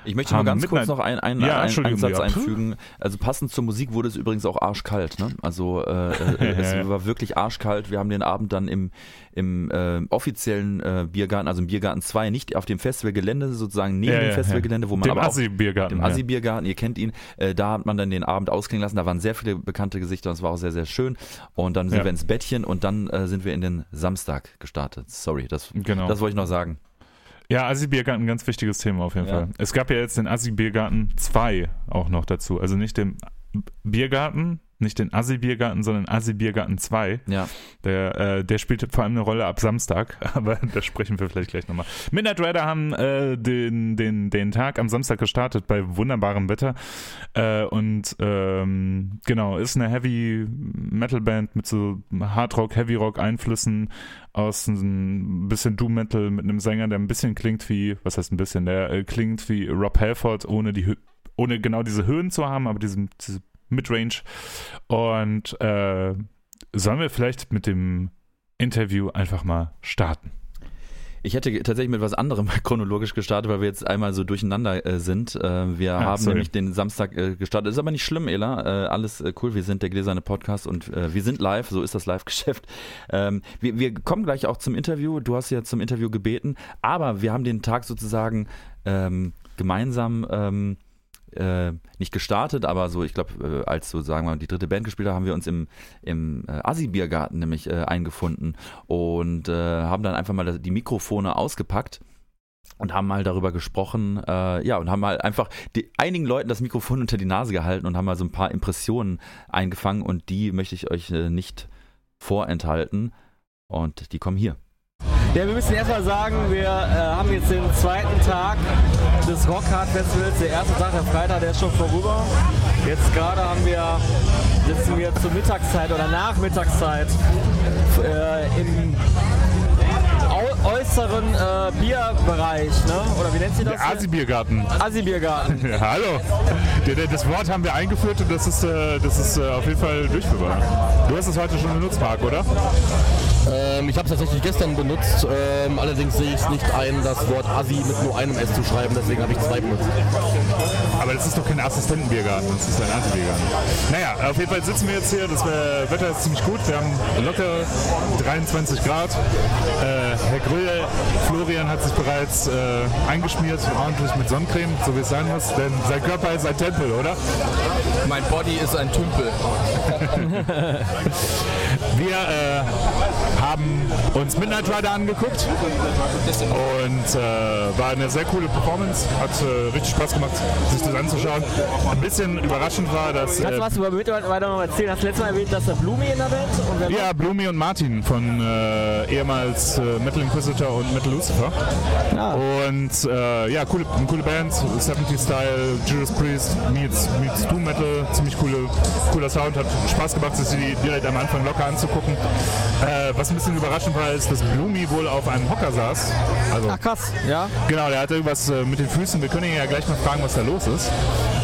ich möchte nur ganz kurz noch einen, einen, ja, einen, einen Satz ja. einfügen. Also passend zur Musik wurde es übrigens auch arschkalt. Ne? Also äh, äh, es war wirklich arschkalt. Wir haben den Abend dann im, im äh, offiziellen äh, Biergarten, also im Biergarten 2, nicht auf dem Festivalgelände, sozusagen neben dem Festivalgelände, wo man dem aber Assi-Biergarten. Dem Assi-Biergarten, ihr kennt ihn. Äh, da hat man dann den Abend ausklingen lassen. Da waren sehr viele bekannte Gesichter und es war auch sehr, sehr schön. Und dann sind wir ins Bettchen und dann äh, sind wir in den Samstag gestartet. Sorry, das, genau. das wollte ich noch sagen. Ja, Assi-Biergarten, ein ganz wichtiges Thema auf jeden ja. Fall. Es gab ja jetzt den Assi-Biergarten 2 auch noch dazu. Also nicht den Biergarten, nicht den Assi-Biergarten, sondern Assi-Biergarten 2. Ja. Der, äh, der spielt vor allem eine Rolle ab Samstag, aber da sprechen wir vielleicht gleich nochmal. Midnight Rider haben äh, den, den, den Tag am Samstag gestartet bei wunderbarem Wetter. Äh, und ähm, genau, ist eine Heavy Metal Band mit so Hardrock, Heavy Rock Einflüssen aus ein bisschen Doom Metal mit einem Sänger, der ein bisschen klingt wie, was heißt ein bisschen, der äh, klingt wie Rob Halford, ohne die ohne genau diese Höhen zu haben, aber diese, diese Midrange. Und äh, sollen wir vielleicht mit dem Interview einfach mal starten? Ich hätte tatsächlich mit was anderem chronologisch gestartet, weil wir jetzt einmal so durcheinander äh, sind. Äh, wir ah, haben sorry. nämlich den Samstag äh, gestartet. Ist aber nicht schlimm, Ela. Äh, alles äh, cool. Wir sind der gläserne Podcast und äh, wir sind live. So ist das Live-Geschäft. Ähm, wir, wir, kommen gleich auch zum Interview. Du hast ja zum Interview gebeten, aber wir haben den Tag sozusagen ähm, gemeinsam ähm, äh, nicht gestartet, aber so, ich glaube, äh, als so sagen wir mal die dritte Band gespielt haben, haben wir uns im, im äh, Assi-Biergarten nämlich äh, eingefunden und äh, haben dann einfach mal die Mikrofone ausgepackt und haben mal darüber gesprochen, äh, ja, und haben mal einfach die, einigen Leuten das Mikrofon unter die Nase gehalten und haben mal so ein paar Impressionen eingefangen und die möchte ich euch äh, nicht vorenthalten und die kommen hier. Ja, wir müssen erstmal sagen, wir äh, haben jetzt den zweiten Tag des Rockhard Festivals. Der erste Tag, der Freitag, der ist schon vorüber. Jetzt gerade haben wir, sitzen wir zur Mittagszeit oder Nachmittagszeit äh, im äußeren äh, Bierbereich, ne? oder wie nennt sie das? Asi-Biergarten. Asi-Biergarten. Ja, hallo. Das Wort haben wir eingeführt und das ist, äh, das ist äh, auf jeden Fall durchführbar. Du hast es heute schon benutzt, Marc, oder? Ähm, ich habe es tatsächlich gestern benutzt, ähm, allerdings sehe ich es nicht ein, das Wort Asi mit nur einem S zu schreiben, deswegen habe ich zwei benutzt. Aber das ist doch kein Assistentenbiergarten, das ist ein Asi-Biergarten. Naja, auf jeden Fall sitzen wir jetzt hier, das Wetter ist ziemlich gut, wir haben locker 23 Grad. Äh, Herr Grühe, Florian hat sich bereits äh, eingeschmiert, ordentlich mit Sonnencreme, so wie es sein muss, denn sein Körper ist ein Tempel, oder? Mein Body ist ein Tümpel. wir äh, haben uns Midnight Rider angeguckt und äh, war eine sehr coole Performance. Hat äh, richtig Spaß gemacht, sich das anzuschauen. Ein bisschen überraschend war, dass. Kannst du äh, was über Midnight Rider noch erzählen? Hast du letztes Mal erwähnt, dass da Blumi in der Band? ja, Blumi und Martin von äh, ehemals äh, Metal Inquisitor und Metal Lucifer. Ja. Und ja, coole, coole Band, 70 Style, Judas Priest meets, meets Doom Metal, ziemlich coole, cooler Sound, hat Spaß gemacht, sich die direkt am Anfang locker anzugucken. Äh, was ein bisschen überraschend war, ist, dass Blumi wohl auf einem Hocker saß. Also, Ach krass, ja. Genau, der hatte irgendwas äh, mit den Füßen. Wir können ihn ja gleich mal fragen, was da los ist.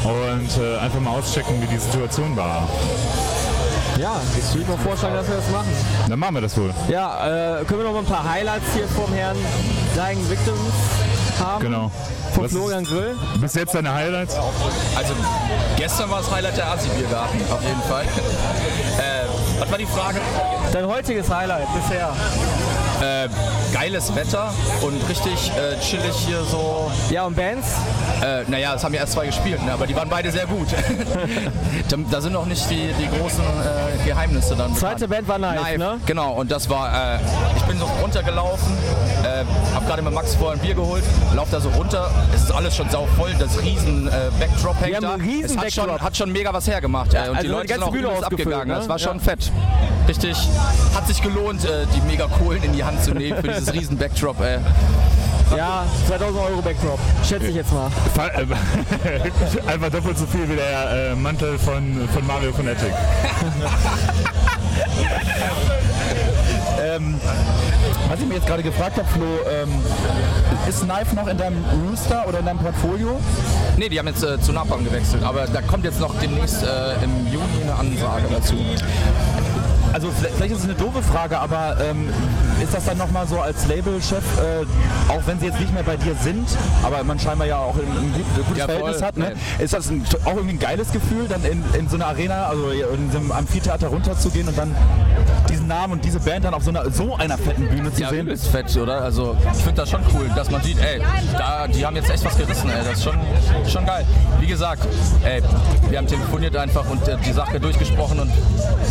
Und äh, einfach mal auschecken, wie die Situation war. Ja, ich würde mir vorstellen, dass wir das machen. Dann machen wir das wohl. Ja, äh, können wir noch mal ein paar Highlights hier vom Herrn Dying Victims haben? Genau. Von Was Florian Grill. Bis jetzt deine Highlights? Also gestern war das Highlight der Asi-Biergarten, auf jeden Fall. äh, was war die Frage? Dein heutiges Highlight bisher? Äh, geiles Wetter und richtig äh, chillig hier so. Ja, und Bands? Äh, naja, es haben ja erst zwei gespielt, ne, aber die waren beide sehr gut. da, da, sind noch nicht die, die großen äh, Geheimnisse dann. Zweite Band war nice, Live, ne? Genau, und das war, äh, ich bin so runtergelaufen, äh, äh, hab gerade mit Max vorher ein Bier geholt, lauf da so runter. Es ist alles schon sau voll, das riesen äh, Backdrop hängt da. riesen es hat schon, hat schon mega was hergemacht. äh, und also die die Leute ganze sind auch Bühne abgegangen. ne? Das war schon Ja. fett. Richtig, hat sich gelohnt, äh, die mega Kohlen in die Hand zu nehmen für dieses riesen Backdrop. Ey. Ja, 2000 Euro Backdrop. Schätze ich jetzt mal. Äh, Einfach doppelt so viel wie der äh, Mantel von, von Mario Fanatic. Ähm, was ich mir jetzt gerade gefragt habe, Flo, ähm, ist Knife noch in deinem Rooster oder in deinem Portfolio? Nee, die haben jetzt äh, zu Napalm gewechselt, aber da kommt jetzt noch demnächst äh, im Juni eine Ansage dazu. Also vielleicht ist es eine doofe Frage, aber ähm, ist das dann nochmal so als Labelchef, äh, auch wenn sie jetzt nicht mehr bei dir sind, aber man scheinbar ja auch ein, ein, gut, ein gutes Ja, voll. Verhältnis hat, ne? ist das ein, auch irgendwie ein geiles Gefühl, dann in, in so einer Arena, also in so einem Amphitheater runterzugehen und dann diesen Namen und diese Band dann auf so einer, so einer fetten Bühne zu Ja, sehen? ist fett, oder? Also ich finde das schon cool, dass man sieht, ey, da, die haben jetzt echt was gerissen, ey. Das ist schon, schon geil. Wie gesagt, ey, wir haben telefoniert einfach und äh, die Sache durchgesprochen und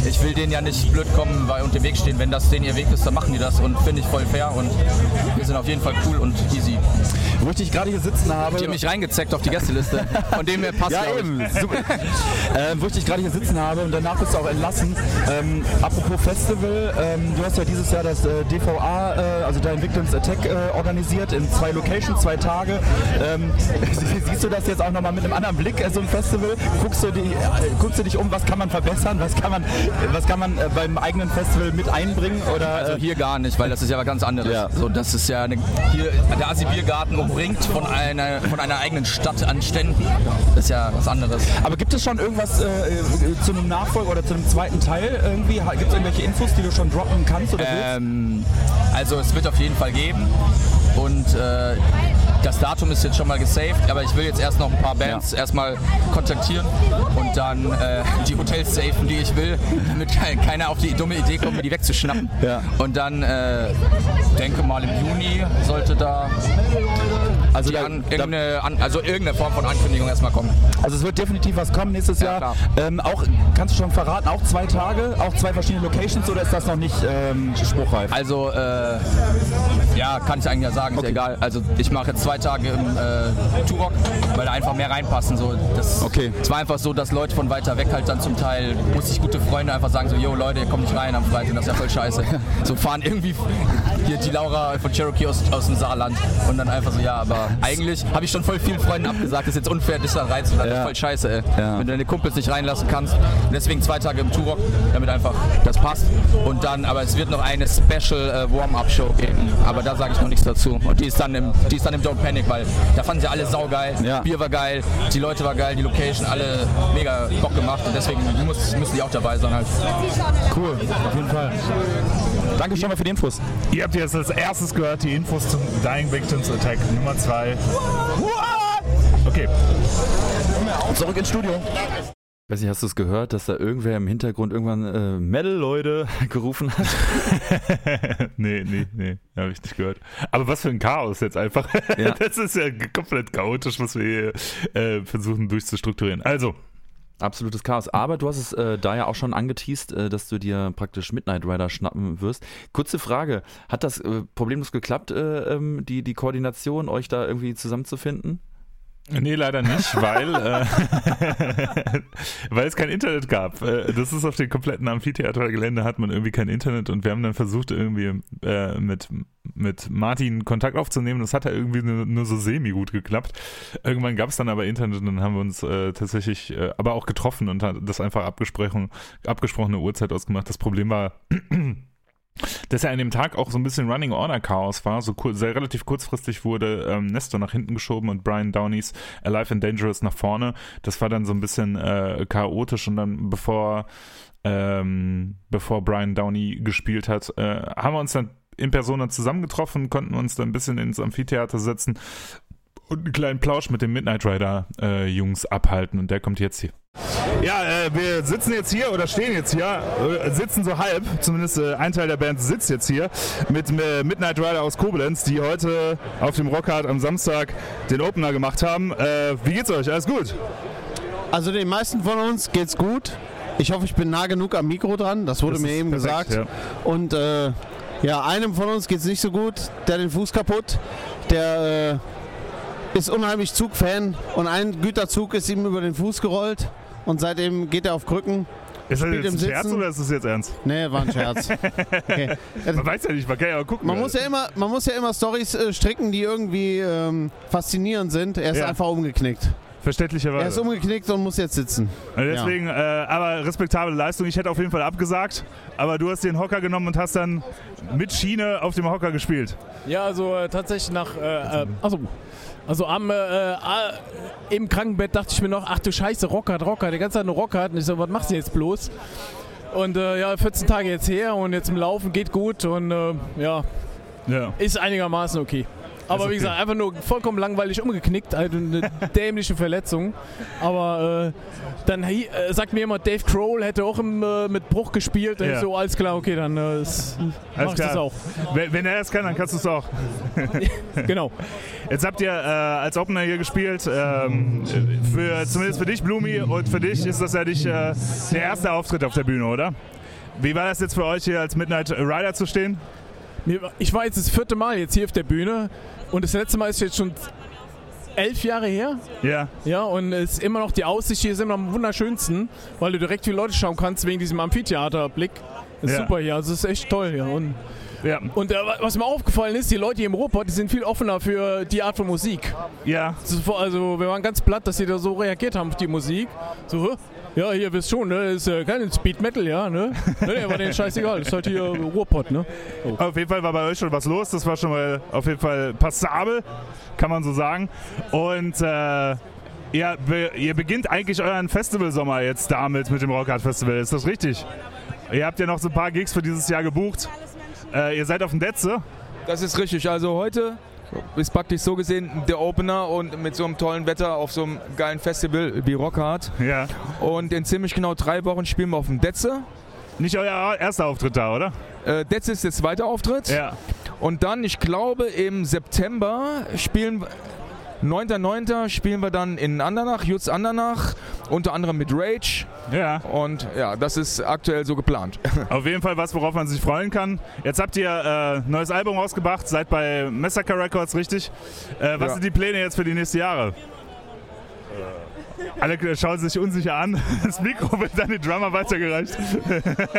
ich will denen ja nicht blöd kommen weil, im Weg stehen. Wenn das denen ihr Weg ist, dann machen die das und finde ich voll fair und wir sind auf jeden Fall cool und easy. Wo ich dich gerade hier sitzen habe. Die haben mich reingezeckt auf die Gästeliste, von dem her passt Ja, eben. Super. ähm, wo ich dich gerade hier sitzen habe und danach bist du auch entlassen. Ähm, apropos Festival, ähm, du hast ja dieses Jahr das äh, DVA, äh, also dein Victims Attack, äh, organisiert in zwei Locations, zwei Tage. Ähm, siehst du das jetzt auch nochmal mit einem anderen Blick, äh, so ein Festival? Guckst du, die, äh, guckst du dich um, was kann man verbessern, was kann man, was kann man äh, beim eigenen Festival mit einbringen? Oder, Also äh, hier gar nicht, weil das ist ja was ganz anderes. Ja. So, das ist ja eine, hier der Asi Biergarten umringt von einer von einer eigenen Stadt an Ständen. Das ist ja was anderes. aber gibt es schon irgendwas äh, äh, zu einem Nachfolger oder zu einem zweiten Teil irgendwie? Gibt es irgendwelche Infos, die du schon droppen kannst oder willst? Ähm, also es wird auf jeden Fall geben und äh, das Datum ist jetzt schon mal gesaved, aber ich will jetzt erst noch ein paar Bands erstmal kontaktieren und dann äh, die Hotels safen, die ich will, damit ke- keiner auf die dumme Idee kommt, mir die wegzuschnappen. Ja. Und dann äh, denke mal im Juni sollte da Also, da, an, irgendeine, an, also irgendeine Form von Ankündigung erstmal kommen. also es wird definitiv was kommen nächstes Ja, Jahr. Ähm, auch kannst du schon verraten, auch zwei Tage, auch zwei verschiedene Locations oder ist das noch nicht ähm, spruchreif? Also, äh, ja, kann ich eigentlich ja sagen, ist ja egal. Also, ich mache jetzt zwei Tage im äh, Turok, weil da einfach mehr reinpassen. So, das, Okay. Es war einfach so, dass Leute von weiter weg halt dann zum Teil, musste ich gute Freunde einfach sagen, so, yo Leute, ihr kommt nicht rein am Freitag, das ist ja voll scheiße. So fahren irgendwie hier die Laura von Cherokee aus, aus dem Saarland und dann einfach so, ja, aber eigentlich habe ich schon voll vielen Freunden abgesagt, das ist jetzt unfair, dich da reinzulassen, das Ja. ist voll scheiße, ey. Ja. Wenn du deine Kumpels nicht reinlassen kannst. Und deswegen zwei Tage im Turok, damit einfach das passt. Und dann, aber es wird noch eine Special äh, Warm-Up-Show geben, aber da sage ich noch nichts dazu. Und die ist dann im, die ist dann im Don't Panic, weil da fanden sie alle saugeil, Ja. Bier war geil, die Leute war geil, die Location, alle mega Bock gemacht und deswegen muss, müssen die auch dabei sein halt. Cool, auf jeden Fall. Danke schon mal für die Infos. Ihr habt jetzt als erstes gehört die Infos zum Dying Victims Attack Nummer 2. Okay, Zurück ins Studio. Weiß nicht, hast du es gehört, dass da irgendwer im Hintergrund irgendwann äh, Metal, Leute, gerufen hat? nee, nee, nee, habe ich nicht gehört. Aber was für ein Chaos jetzt einfach. Ja. Das ist ja komplett chaotisch, was wir hier äh, versuchen durchzustrukturieren. Also, Absolutes Chaos. Aber du hast es äh, da ja auch schon angeteased, äh, dass du dir praktisch Midnight Rider schnappen wirst. Kurze Frage: Hat das äh, problemlos geklappt, äh, ähm, die, die Koordination, euch da irgendwie zusammenzufinden? Nee, leider nicht, weil, äh, weil es kein Internet gab. Äh, das ist auf dem kompletten Amphitheatergelände hat man irgendwie kein Internet und wir haben dann versucht irgendwie äh, mit, mit Martin Kontakt aufzunehmen. Das hat ja irgendwie nur, nur so semi gut geklappt. Irgendwann gab es dann aber Internet und dann haben wir uns äh, tatsächlich äh, aber auch getroffen und das einfach abgesprochen, abgesprochene Uhrzeit ausgemacht. Das Problem war, dass ja an dem Tag auch so ein bisschen Running Order Chaos war. So kur sehr relativ kurzfristig wurde ähm, Nestor nach hinten geschoben und Brian Downeys Alive and Dangerous nach vorne. Das war dann so ein bisschen äh, chaotisch und dann bevor ähm, bevor Brian Downey gespielt hat, äh, haben wir uns dann in Persona zusammengetroffen, konnten uns dann ein bisschen ins Amphitheater setzen und einen kleinen Plausch mit den Midnight Rider äh, Jungs abhalten und der kommt jetzt hier. Ja, äh, wir sitzen jetzt hier oder stehen jetzt hier, äh, sitzen so halb, zumindest äh, ein Teil der Band sitzt jetzt hier mit äh, Midnight Rider aus Koblenz, die heute auf dem Rockhard am Samstag den Opener gemacht haben. Äh, wie geht's euch? Alles gut? Also den meisten von uns geht's gut. Ich hoffe, ich bin nah genug am Mikro dran. Das wurde Das mir eben perfekt, gesagt. Und äh, Ja, einem von uns geht es nicht so gut. Der hat den Fuß kaputt. Der äh, ist unheimlich Zugfan und ein Güterzug ist ihm über den Fuß gerollt und seitdem geht er auf Krücken. Ist das jetzt ein Scherz Sitzen. oder ist das jetzt ernst? Nee, war ein Scherz. Okay. Man weiß ja nicht, man kann ja gucken. Man muss ja immer, man muss ja immer Stories äh, stricken, die irgendwie ähm, faszinierend sind. Er ist Ja. einfach umgeknickt. Er ist Verständlicherweise. umgeknickt und muss jetzt sitzen. Und deswegen, äh, aber respektable Leistung. Ich hätte auf jeden Fall abgesagt, aber du hast den Hocker genommen und hast dann mit Schiene auf dem Hocker gespielt. Ja, also äh, tatsächlich nach. Äh, äh, also, am, äh, äh, im Krankenbett dachte ich mir noch, ach du Scheiße, Rockert, Rockert, die ganze Zeit nur Rockert. Und ich so, was machst du jetzt bloß? Und äh, ja, 14 Tage jetzt her und jetzt im Laufen geht gut und äh, ja, Ja. ist einigermaßen okay. Aber okay. wie gesagt, einfach nur vollkommen langweilig umgeknickt, also eine dämliche Verletzung. Aber äh, dann äh, sagt mir jemand, Dave Kroll hätte auch im, äh, mit Bruch gespielt. Ja. so, alles klar, okay, dann äh, mach Alles das klar. auch. Wenn, wenn er das kann, dann kannst du es auch. Genau. Jetzt habt ihr äh, als Opener hier gespielt. Ähm, für, zumindest für dich, Blumi, und für dich ist das ja nicht äh, der erste Auftritt auf der Bühne, oder? Wie war das jetzt für euch hier als Midnight Rider zu stehen? Ich war jetzt das vierte Mal jetzt hier auf der Bühne und das letzte Mal ist jetzt schon elf Jahre her. Ja, Ja, und es ist immer noch die Aussicht hier ist immer am wunderschönsten, weil du direkt viele Leute schauen kannst wegen diesem Amphitheaterblick. Das ist Ja. super hier, also es ist echt toll hier. Und, ja, und äh, was mir aufgefallen ist, die Leute hier im Ruhrpott, die sind viel offener für die Art von Musik. ja. Also wir waren ganz platt, dass sie da so reagiert haben auf die Musik. So, "Hä? Ja, hier wisst schon, ne? Ist äh, kein Speed Metal, ja, ne? ne war denen scheißegal, ist halt hier Ruhrpott, ne? Auf jeden Fall war bei euch schon was los. Das war schon mal auf jeden Fall passabel, kann man so sagen. Und äh, ihr, be ihr beginnt eigentlich euren Festivalsommer jetzt damit mit dem Rockhard Festival. Ist das richtig? Ihr habt ja noch so ein paar Gigs für dieses Jahr gebucht. Äh, ihr seid auf dem Detze. Das ist richtig. Also heute ist praktisch so gesehen der Opener und mit so einem tollen Wetter auf so einem geilen Festival wie Rockhard. Ja. Und in ziemlich genau drei Wochen spielen wir auf dem Detze. Nicht euer erster Auftritt da, oder? Äh, Detze ist der zweite Auftritt. Ja. Und dann, ich glaube, im September spielen wir. 9.9. spielen wir dann in Andernach, Jutz Andernach, unter anderem mit Rage. Ja. Und ja, das ist aktuell so geplant. Auf jeden Fall was, worauf man sich freuen kann. Jetzt habt ihr äh, ein neues Album rausgebracht, seid bei Massacre Records, richtig? Äh, was Ja. sind die Pläne jetzt für die nächsten Jahre? Alle schauen sich unsicher an. Das Mikro wird an den Drummer weitergereicht.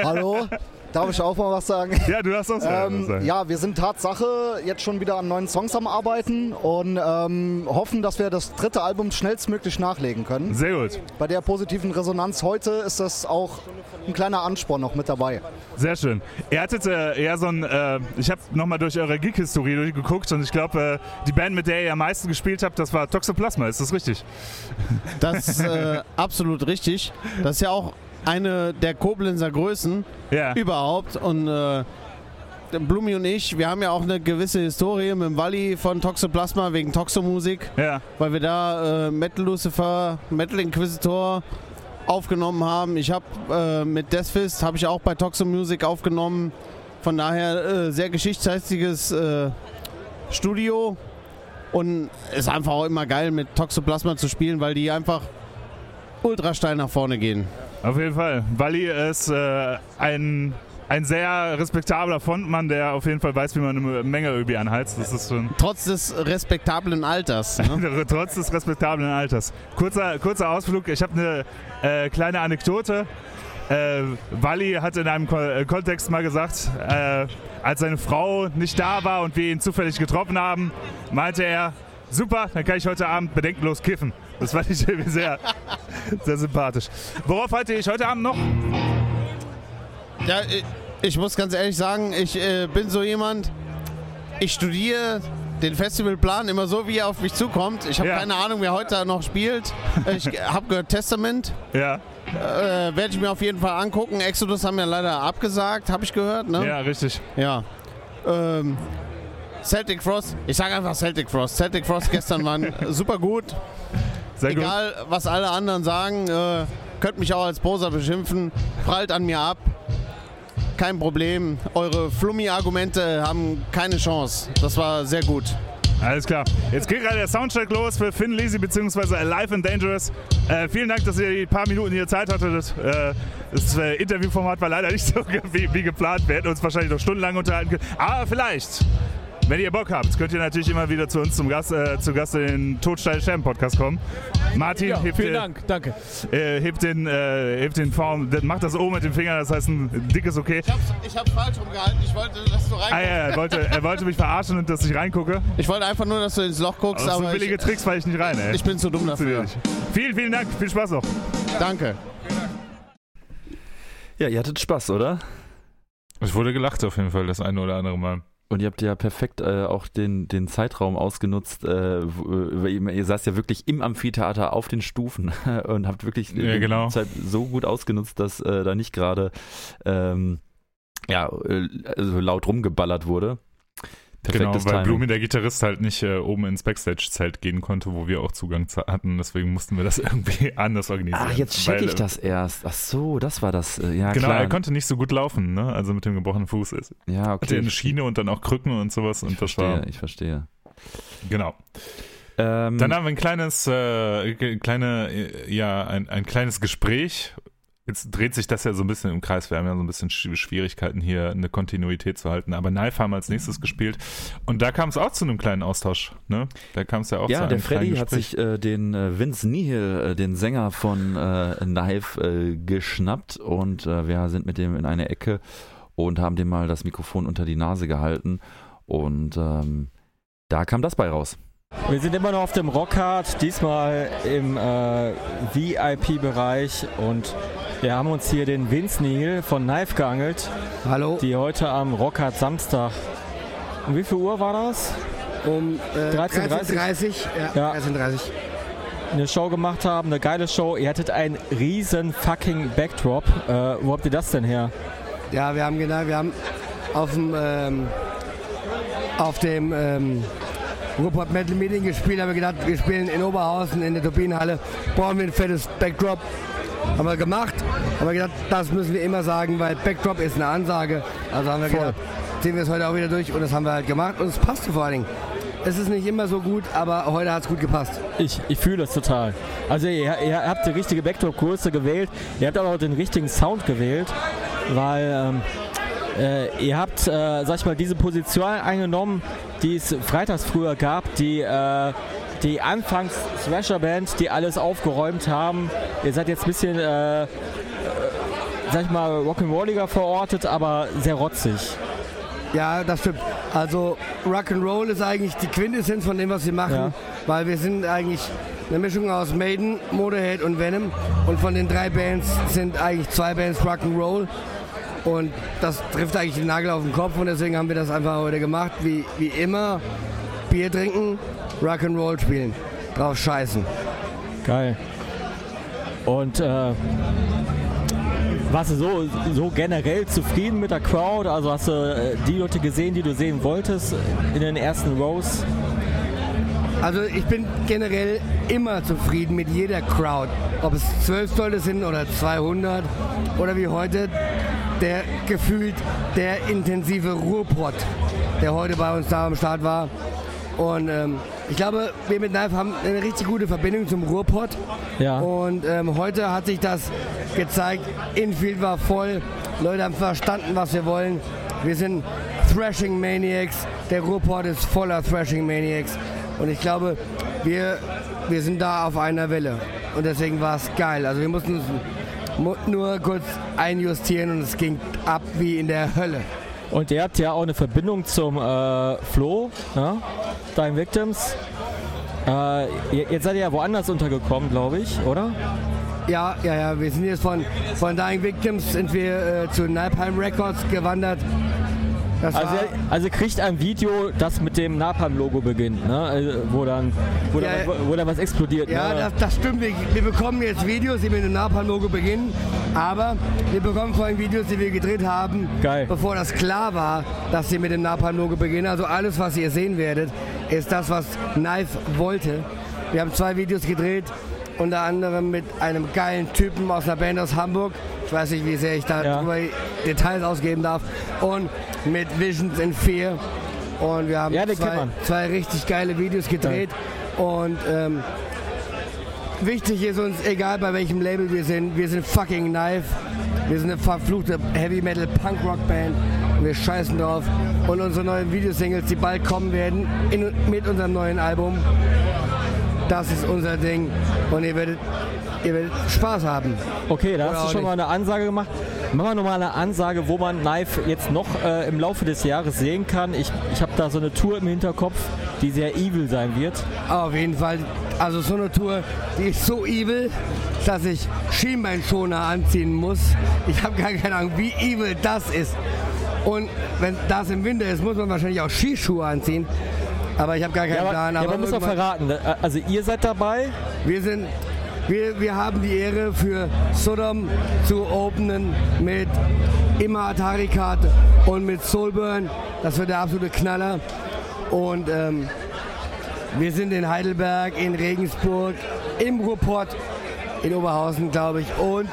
Hallo, darf ich auch mal was sagen? Ja, du hast auch was Ähm, sagen. ja, wir sind Tatsache jetzt schon wieder an neuen Songs am Arbeiten und ähm, hoffen, dass wir das dritte Album schnellstmöglich nachlegen können. Sehr gut. Bei der positiven Resonanz heute ist das auch ein kleiner Ansporn noch mit dabei. Sehr schön. Ihr hattet äh, eher so ein, äh, ich habe nochmal durch eure Gig-Historie durchgeguckt und ich glaube, äh, die Band, mit der ihr am meisten gespielt habt, das war Toxoplasma. Ist das richtig? Das ist äh, absolut richtig. Das ist ja auch eine der Koblenzer Größen Ja. überhaupt. Und äh, Blumi und ich, wir haben ja auch eine gewisse Historie mit dem Walli von Toxoplasma wegen Toxomusik, Ja. weil wir da äh, Metal Lucifer, Metal Inquisitor aufgenommen haben. Ich habe äh, mit Deathfist habe ich auch bei Toxo Music aufgenommen. Von daher äh, sehr geschichtsträchtiges äh, Studio und ist einfach auch immer geil mit Toxoplasma zu spielen, weil die einfach ultra steil nach vorne gehen. Auf jeden Fall. Wally ist äh, ein, ein sehr respektabler Frontmann, der auf jeden Fall weiß, wie man eine Menge irgendwie anheizt. Das ist schon Trotz des respektablen Alters. Ne? trotz des respektablen Alters. Kurzer, kurzer Ausflug. Ich habe eine äh, kleine Anekdote. Äh, Wally hat in einem Ko äh, Kontext mal gesagt, äh, als seine Frau nicht da war und wir ihn zufällig getroffen haben, meinte er, super, dann kann ich heute Abend bedenkenlos kiffen. Das fand ich sehr, sehr sympathisch. Worauf halte ich heute Abend noch? Ja, ich, ich muss ganz ehrlich sagen, ich äh, bin so jemand, ich studiere den Festivalplan immer so, wie er auf mich zukommt. Ich habe Ja. keine Ahnung, wer heute noch spielt. Ich habe gehört Testament. Ja, Äh, Werde ich mir auf jeden Fall angucken. Exodus haben ja leider abgesagt, habe ich gehört. Ne? ja, richtig. Ja. Ähm, Celtic Frost. Ich sage einfach Celtic Frost. Celtic Frost gestern waren super gut. Sehr gut. Egal, was alle anderen sagen, äh, könnt mich auch als Poser beschimpfen. Prallt an mir ab. Kein Problem. Eure Flummi-Argumente haben keine Chance. Das war sehr gut. Alles klar. Jetzt geht gerade der Soundcheck los für Finn Lisi bzw. Alive and Dangerous. Äh, vielen Dank, dass ihr die paar Minuten hier Zeit hattet. Äh, das äh, Interviewformat war leider nicht so wie, wie geplant. Wir hätten uns wahrscheinlich noch stundenlang unterhalten können. Aber vielleicht, wenn ihr Bock habt, könnt ihr natürlich immer wieder zu uns zum Gast, äh, zu Gast in den Totstein Scherben Podcast kommen. Martin, Ja, hebt, vielen den- Dank, danke. Äh, hebt den, äh, hebt den Form, macht das O mit dem Finger, das heißt ein dickes Okay. Ich habe falsch rumgehalten. Ich wollte, dass du reinkommst. Ah, ja, er, wollte, er wollte mich verarschen und dass ich reingucke. Ich wollte einfach nur, dass du ins Loch guckst, Aber so aber billige ich, Tricks fall ich nicht rein, ey. ich bin zu dumm dafür. Vielen, vielen Dank. Viel Spaß noch. Danke. Ja, ihr hattet Spaß, oder? Es wurde gelacht auf jeden Fall das eine oder andere Mal. Und ihr habt ja perfekt äh, auch den, den Zeitraum ausgenutzt. Äh, wo, äh, ihr, saßt ja wirklich im Amphitheater auf den Stufen und habt wirklich Ja, die genau. Zeit so gut ausgenutzt, dass äh, da nicht gerade ähm, ja, äh, also laut rumgeballert wurde. Genau, Perfektes weil Timing. Blumi, der Gitarrist, halt nicht äh, oben ins Backstage-Zelt gehen konnte, wo wir auch Zugang zu- hatten. Deswegen mussten wir das irgendwie anders organisieren. Ach, jetzt check Weil, ich äh, das erst. Ach so, das war das. äh, Ja, Genau, klar. er konnte nicht so gut laufen, ne? Also mit dem gebrochenen Fuß. ist. ja, Hatte okay. eine Schiene und dann auch Krücken und sowas. Und ich das verstehe, war. ich verstehe. Genau. Ähm, Dann haben wir ein kleines, äh, kleine, äh, ja, ein, ein kleines Gespräch. Jetzt dreht sich das ja so ein bisschen im Kreis. Wir haben ja so ein bisschen Sch- Schwierigkeiten hier eine Kontinuität zu halten. Aber Knife haben als nächstes gespielt. Und da kam es auch zu einem kleinen Austausch. Ne? Da kam es ja auch zu ja, einem der Freddy hat sich äh, den äh, Vince Nihil, äh, den Sänger von äh, Knife, äh, geschnappt und äh, wir sind mit dem in eine Ecke und haben dem mal das Mikrofon unter die Nase gehalten und ähm, da kam das bei raus. Wir sind immer noch auf dem Rockhard, diesmal im äh, VIP-Bereich und wir haben uns hier den Vince Neil von Knife geangelt, Hallo. die heute am Rockhard Samstag. Um wie viel Uhr war das? Um äh, 13:30. 13.30 Ja, Ja. 13.30 Eine Show gemacht haben, eine geile Show. Ihr hattet einen riesen fucking Backdrop. Äh, wo habt ihr das denn her? Ja, wir haben genau, wir haben auf dem ähm, auf dem ähm, Ruhrpott Metal Meeting gespielt, haben wir gedacht, wir spielen in Oberhausen in der Turbinenhalle, brauchen wir ein fettes Backdrop. Haben wir gemacht, haben wir gedacht, das müssen wir immer sagen, weil Backdrop ist eine Ansage. Also haben wir Voll. gedacht, ziehen wir es heute auch wieder durch und das haben wir halt gemacht und es passte vor allen Dingen. Es ist nicht immer so gut, aber heute hat es gut gepasst. Ich, ich fühle das total. Also ihr, ihr habt die richtige Backdrop-Größe gewählt. Ihr habt aber auch den richtigen Sound gewählt, weil ähm, äh, ihr habt, äh, sag ich mal, diese Position eingenommen, die es freitags früher gab, die äh, die anfangs Thrasher Band, die alles aufgeräumt haben. Ihr seid jetzt ein bisschen, äh, äh, sag ich mal, Rock'n'Rolliger verortet, aber sehr rotzig. Ja, das stimmt. Also Rock'n'Roll ist eigentlich die Quintessenz von dem, was wir machen, Ja. weil wir sind eigentlich eine Mischung aus Maiden, Motorhead und Venom und von den drei Bands sind eigentlich zwei Bands Rock'n'Roll und das trifft eigentlich den Nagel auf den Kopf und deswegen haben wir das einfach heute gemacht, wie, wie immer, Bier trinken, Rock'n'Roll spielen, drauf scheißen. Geil. Und äh, warst du so, so generell zufrieden mit der Crowd? Also hast du äh, die Leute gesehen, die du sehen wolltest in den ersten Rows? Also ich bin generell immer zufrieden mit jeder Crowd. Ob es 12 Leute sind oder 200 oder wie heute der gefühlt der intensive Ruhrpott, der heute bei uns da am Start war. Und ähm, ich glaube, wir mit Knife haben eine richtig gute Verbindung zum Ruhrpott. Ja. Und ähm, heute hat sich das gezeigt. Infield war voll. Leute haben verstanden, was wir wollen. Wir sind Thrashing Maniacs. Der Ruhrpott ist voller Thrashing Maniacs. Und ich glaube, wir, wir sind da auf einer Welle. Und deswegen war es geil. Also wir mussten uns nur kurz einjustieren und es ging ab wie in der Hölle. Und ihr habt ja auch eine Verbindung zum äh, Flo, ne? Dying Victims. Äh, jetzt seid ihr ja woanders untergekommen, glaube ich, oder? Ja, ja, ja, wir sind jetzt von, von Dying Victims sind wir äh, zu Nalpheim Records gewandert. Das Also, also kriegt ein Video, das mit dem Napalm-Logo beginnt, ne? Also, wo, dann, wo, Ja, dann, wo, wo dann was explodiert. ja, ne? das, das stimmt. Wir, wir bekommen jetzt Videos, die mit dem Napalm-Logo beginnen, aber wir bekommen vor allem Videos, die wir gedreht haben, Geil. bevor das klar war, dass sie mit dem Napalm-Logo beginnen. Also alles, was ihr sehen werdet, ist das, was Knife wollte. Wir haben zwei Videos gedreht, unter anderem mit einem geilen Typen aus einer Band aus Hamburg. Ich weiß nicht, wie sehr ich da Ja. Details ausgeben darf. Und mit Visions in Fear. Und wir haben Ja, zwei, zwei richtig geile Videos gedreht. Und ähm, wichtig ist uns, egal bei welchem Label wir sind, wir sind fucking Knife. Wir sind eine verfluchte Heavy Metal Punk Rock Band. Und wir scheißen drauf. Und unsere neuen Videosingles, die bald kommen werden, in, mit unserem neuen Album, das ist unser Ding. Und ihr werdet, ihr werdet Spaß haben. Okay, da Oder hast du schon mal nicht. eine Ansage gemacht. Machen wir nochmal eine Ansage, wo man Knife jetzt noch äh, im Laufe des Jahres sehen kann. Ich, ich habe da so eine Tour im Hinterkopf, die sehr evil sein wird. Auf jeden Fall. Also so eine Tour, die ist so evil, dass ich Schienbeinschoner anziehen muss. Ich habe gar keine Ahnung, wie evil das ist. Und wenn das im Winter ist, muss man wahrscheinlich auch Skischuhe anziehen. Aber ich habe gar keinen Ja, aber, Plan. ja, aber muss doch irgendwann- verraten. ne? Also ihr seid dabei. Wir sind, wir, wir haben die Ehre für Sodom zu openen mit immer Atari-Karte und mit Soulburn. Das wird der absolute Knaller. Und ähm, wir sind in Heidelberg, in Regensburg, im Ruhrpott, in Oberhausen, glaube ich, und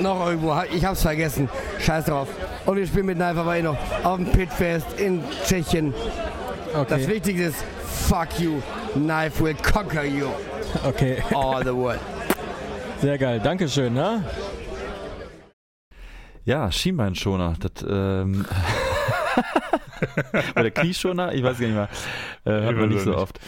noch irgendwo. Ich hab's vergessen. Scheiß drauf. Und wir spielen mit Knife aber eh noch auf dem Pitfest in Tschechien. Das Wichtigste ist, fuck you. Knife will conquer you. Okay. All the world. Sehr geil. Dankeschön. Ne? Ja, Schienbeinschoner. Das, ähm, oder Knieschoner, ich weiß gar nicht mehr. Äh, hat Ich man nicht so nicht. oft.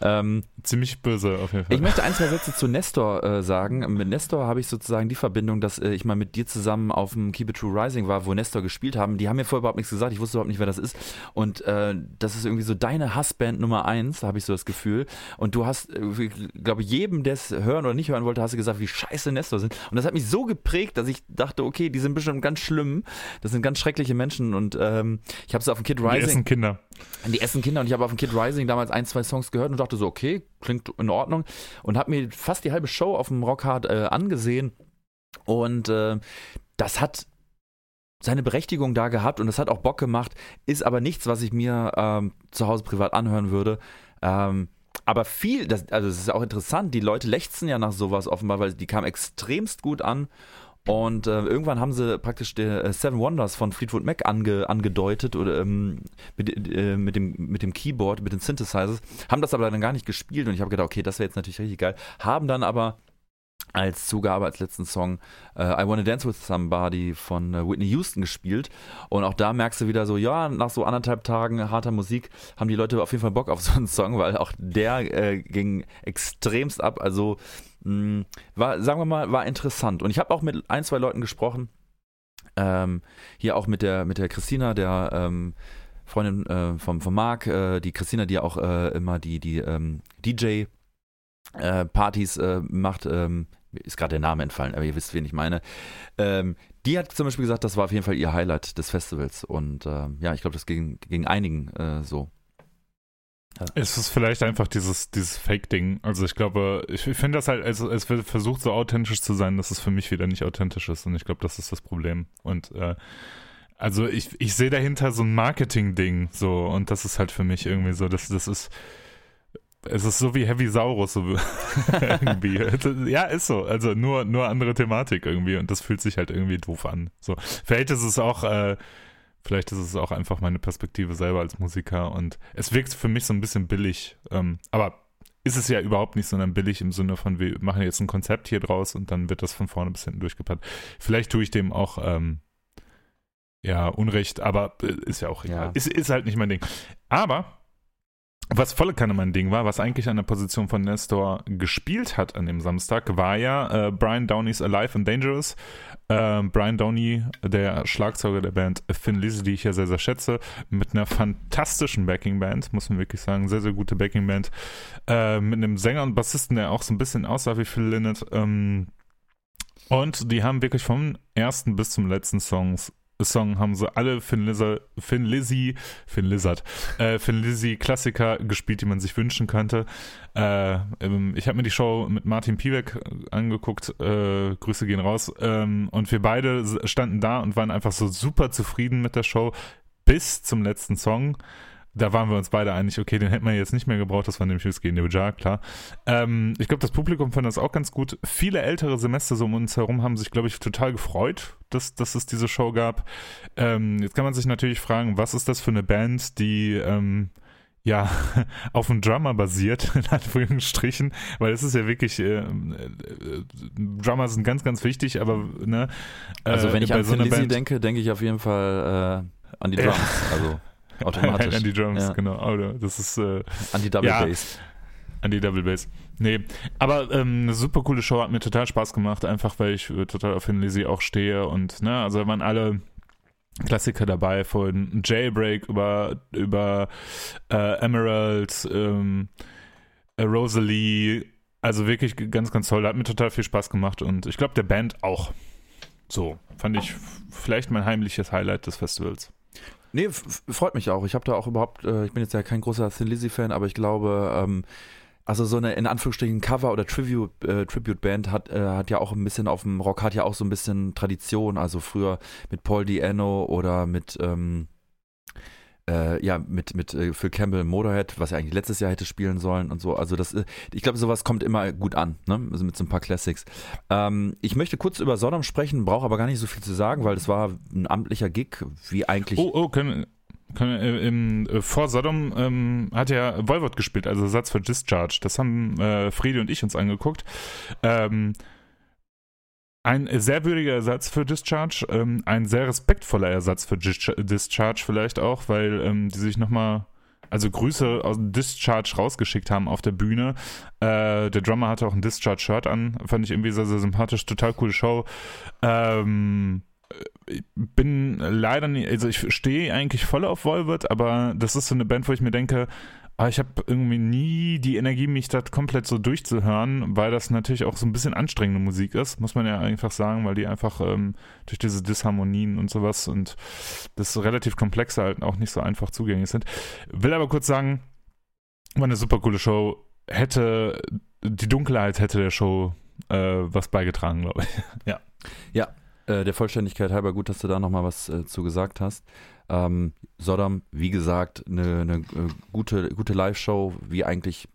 Ähm, Ziemlich böse auf jeden Fall. ich möchte ein, zwei Sätze zu Nestor äh, sagen. Mit Nestor habe ich sozusagen die Verbindung, dass äh, ich mal mit dir zusammen auf dem Keep It True Rising war, wo Nestor gespielt haben. Die haben mir vorher überhaupt nichts gesagt. Ich wusste überhaupt nicht, wer das ist. Und äh, das ist irgendwie so deine Hassband Nummer eins, habe ich so das Gefühl. Und du hast, äh, glaube ich, jedem, der es hören oder nicht hören wollte, hast du gesagt, wie scheiße Nestor sind. Und das hat mich so geprägt, dass ich dachte, okay, die sind bestimmt ganz schlimm. Das sind ganz schreckliche Menschen. Und ähm, ich habe es auf dem Kid Die Rising. essen Kinder. Die essen Kinder und ich habe auf dem Kid Rising damals ein, zwei Songs gehört und dachte so, okay, klingt in Ordnung. Und habe mir fast die halbe Show auf dem Rockhard äh, angesehen. Und äh, das hat seine Berechtigung da gehabt und das hat auch Bock gemacht, ist aber nichts, was ich mir ähm, zu Hause privat anhören würde. Ähm, aber viel, das, also es ist auch interessant, die Leute lechzen ja nach sowas offenbar, weil die kam extremst gut an. Und äh, irgendwann haben sie praktisch der äh, Seven Wonders von Fleetwood Mac ange, angedeutet oder ähm, mit, äh, mit, dem, mit dem Keyboard, mit den Synthesizers, haben das aber dann gar nicht gespielt und ich habe gedacht, okay, das wäre jetzt natürlich richtig geil. Haben dann aber als Zugabe als letzten Song äh, I Wanna Dance With Somebody von äh, Whitney Houston gespielt. Und auch da merkst du wieder so, ja, nach so anderthalb Tagen harter Musik haben die Leute auf jeden Fall Bock auf so einen Song, weil auch der äh, ging extremst ab. Also mh, war, sagen wir mal, war interessant. Und ich habe auch mit ein, zwei Leuten gesprochen. Ähm, hier auch mit der, mit der Christina, der ähm, Freundin äh, vom, vom Marc, äh, die Christina, die ja auch äh, immer die, die ähm, DJ äh, äh, macht, ähm, ist gerade der Name entfallen, aber ihr wisst, wen ich meine. Ähm, die hat zum Beispiel gesagt, das war auf jeden Fall ihr Highlight des Festivals. Und ähm, ja, ich glaube, das ging, ging einigen äh, Es ist vielleicht einfach dieses, dieses Fake-Ding. Also ich glaube, ich finde das halt, es, es wird versucht so authentisch zu sein, dass es für mich wieder nicht authentisch ist. Und ich glaube, das ist das Problem. Und äh, also ich, ich sehe dahinter so ein Marketing-Ding so und das ist halt für mich irgendwie so, das, das ist es ist so wie Heavy Saurus so irgendwie. ja, ist so. Also nur, nur andere Thematik irgendwie und das fühlt sich halt irgendwie doof an. So. Vielleicht ist es auch, äh, vielleicht ist es auch einfach meine Perspektive selber als Musiker und es wirkt für mich so ein bisschen billig. Ähm, aber ist es ja überhaupt nicht, sondern billig im Sinne von, wir machen jetzt ein Konzept hier draus und dann wird das von vorne bis hinten durchgepackt. Vielleicht tue ich dem auch ähm, ja Unrecht, aber äh, ist ja auch egal. Ja. Ist, ist halt nicht mein Ding. Aber was volle Kanne mein Ding war, was eigentlich an der Position von Nestor gespielt hat an dem Samstag, war ja äh, Brian Downey's Alive and Dangerous. Äh, Brian Downey, der Schlagzeuger der Band Thin Lizzy, die ich ja sehr, sehr schätze, mit einer fantastischen Backingband, muss man wirklich sagen, sehr, sehr gute Backingband. Äh, mit einem Sänger und Bassisten, der auch so ein bisschen aussah wie Phil Lynott. Ähm, und die haben wirklich vom ersten bis zum letzten Songs Song haben sie alle Finn, Lizard, Finn Lizzy, Finn Lizard, äh, Finn Lizzy Klassiker gespielt, die man sich wünschen könnte. Äh, ähm, ich habe mir die Show mit Martin Piewek angeguckt, äh, Grüße gehen raus, ähm, und wir beide standen da und waren einfach so super zufrieden mit der Show bis zum letzten Song. Da waren wir uns beide einig, okay, den hätten wir jetzt nicht mehr gebraucht, das war nämlich Whiskey the Jar, klar. Ähm, ich glaube, das Publikum fand das auch ganz gut. Viele ältere Semester so um uns herum haben sich, glaube ich, total gefreut, dass, dass es diese Show gab. Ähm, jetzt kann man sich natürlich fragen, was ist das für eine Band, die ähm, ja, auf dem Drummer basiert, in Anführungsstrichen, weil es ist ja wirklich, äh, äh, Drummer sind ganz, ganz wichtig, aber, ne. Äh, also, wenn ich an so Lizzy Band- denke, denke ich auf jeden Fall äh, an die. Drums. Also, automatisch. an die Drums, Ja. genau. Oder das ist, äh, An die Double ja, Bass. An die Double Bass. Nee, aber ähm, eine super coole Show hat mir total Spaß gemacht, einfach weil ich äh, total auf Thin Lizzy auch stehe und, ne, also da waren alle Klassiker dabei, von Jailbreak über, über äh, Emerald, ähm, äh, Rosalie, also wirklich ganz, ganz toll. Hat mir total viel Spaß gemacht und ich glaube, der Band auch. So, fand ich vielleicht mein heimliches Highlight des Festivals. Nee, freut mich auch. Ich habe da auch überhaupt, äh, ich bin jetzt ja kein großer Thin Lizzy-Fan, aber ich glaube, ähm, also so eine in Anführungsstrichen Cover- oder Tribute, äh, Tribute-Band hat, äh, hat ja auch ein bisschen auf dem Rock, hat ja auch so ein bisschen Tradition. Also früher mit Paul Diano oder mit, ähm, äh, ja, mit, mit äh, Phil Campbell Motorhead, was ja eigentlich letztes Jahr hätte spielen sollen und so. Also das, äh, ich glaube, sowas kommt immer gut an, ne? Also mit so ein paar Classics. Ähm, ich möchte kurz über Sodom sprechen, brauche aber gar nicht so viel zu sagen, weil das war ein amtlicher Gig, wie eigentlich. Oh, oh, können, können, äh, im, äh, vor Sodom ähm, hat ja Voivod gespielt, also Ersatz für Discharge. Das haben äh, Friedi und ich uns angeguckt. Ähm, ein sehr würdiger Ersatz für Discharge, ähm, ein sehr respektvoller Ersatz für Dis Discharge vielleicht auch, weil ähm, die sich nochmal, also Grüße aus Discharge rausgeschickt haben auf der Bühne. Äh, der Drummer hatte auch ein Discharge-Shirt an, fand ich irgendwie sehr, sehr sympathisch, total coole Show. Ähm, ich bin leider nicht, also ich stehe eigentlich voll auf Volvet, aber das ist so eine Band, wo ich mir denke, ah, ich habe irgendwie nie die Energie, mich da komplett so durchzuhören, weil das natürlich auch so ein bisschen anstrengende Musik ist, muss man ja einfach sagen, weil die einfach ähm, durch diese Disharmonien und sowas und das relativ komplexe halt auch nicht so einfach zugänglich sind. Will aber kurz sagen, war eine super coole Show, hätte, die Dunkelheit hätte der Show äh, was beigetragen, glaube ich. ja. Ja, äh, der Vollständigkeit halber gut, dass du da nochmal was äh, zu gesagt hast. Ähm, Sodom, wie gesagt, eine, eine äh, gute, gute Live-Show, wie eigentlich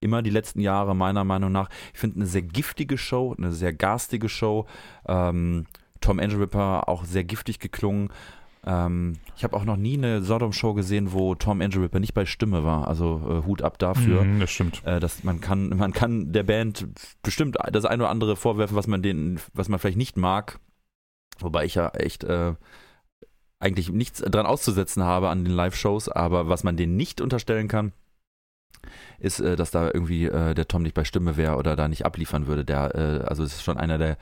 immer die letzten Jahre, meiner Meinung nach. Ich finde eine sehr giftige Show, eine sehr garstige Show. Ähm, Tom Angel Ripper auch sehr giftig geklungen. Ähm, ich habe auch noch nie eine Sodom-Show gesehen, wo Tom Angel Ripper nicht bei Stimme war. Also äh, Hut ab dafür. Mhm, das stimmt. Äh, dass man kann, man kann der Band bestimmt das eine oder andere vorwerfen, was man den, was man vielleicht nicht mag. Wobei ich ja echt äh, eigentlich nichts dran auszusetzen habe an den Live-Shows, aber was man denen nicht unterstellen kann, ist, äh, dass da irgendwie äh, der Tom nicht bei Stimme wäre oder da nicht abliefern würde. Der, äh, also ist schon einer der,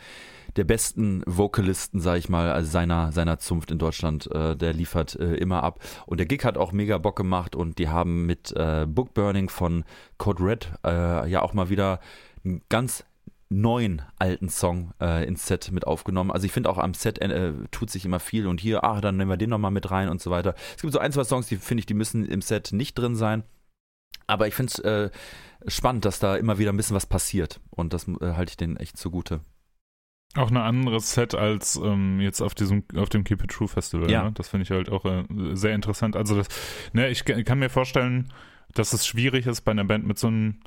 der besten Vocalisten, sag ich mal, also seiner, seiner Zunft in Deutschland. Der liefert immer ab. Und der Gig hat auch mega Bock gemacht und die haben mit äh, Book Burning von Code Red ja auch mal wieder einen ganz neuen alten Song äh, ins Set mit aufgenommen. Also ich finde auch am Set äh, tut sich immer viel und hier, ach, dann nehmen wir den nochmal mit rein und so weiter. Es gibt so ein, zwei Songs, die finde ich, die müssen im Set nicht drin sein. Aber ich finde es äh, spannend, dass da immer wieder ein bisschen was passiert. Und das äh, halte ich denen echt zugute. Auch ein anderes Set als ähm, jetzt auf diesem auf dem Keep It True Festival. Ja. Ne? Das finde ich halt auch äh, sehr interessant. Also das, ne, ich ka- kann mir vorstellen, dass es schwierig ist bei einer Band mit so einem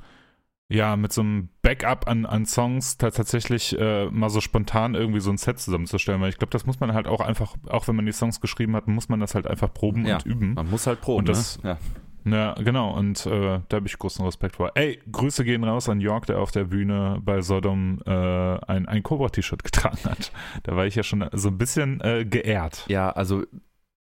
ja, mit so einem Backup an, an Songs ta- tatsächlich äh, mal so spontan irgendwie so ein Set zusammenzustellen, weil ich glaube, das muss man halt auch einfach, auch wenn man die Songs geschrieben hat, muss man das halt einfach proben Ja, und üben. Man muss halt proben, Und das- ne? Ja. Ja, genau, und äh, da habe ich großen Respekt vor. Ey, Grüße gehen raus an York, der auf der Bühne bei Sodom äh, ein, ein Cobra-T-Shirt getragen hat. Da war ich ja schon so ein bisschen äh, geehrt. Ja, also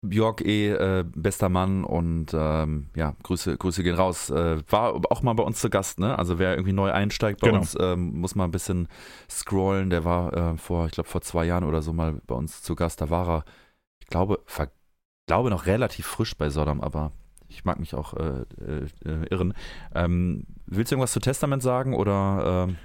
Björk eh äh, bester Mann und ähm, ja, Grüße, Grüße gehen raus. Äh, war auch mal bei uns zu Gast, ne? Also wer irgendwie neu einsteigt bei Genau. uns, ähm, muss mal ein bisschen scrollen. Der war äh, vor, ich glaube, vor zwei Jahren oder so mal bei uns zu Gast. Da war er, ich glaube, ver glaube noch relativ frisch bei Sodom, aber ich mag mich auch äh, äh, äh, irren. Ähm, willst du irgendwas zu Testament sagen oder ähm,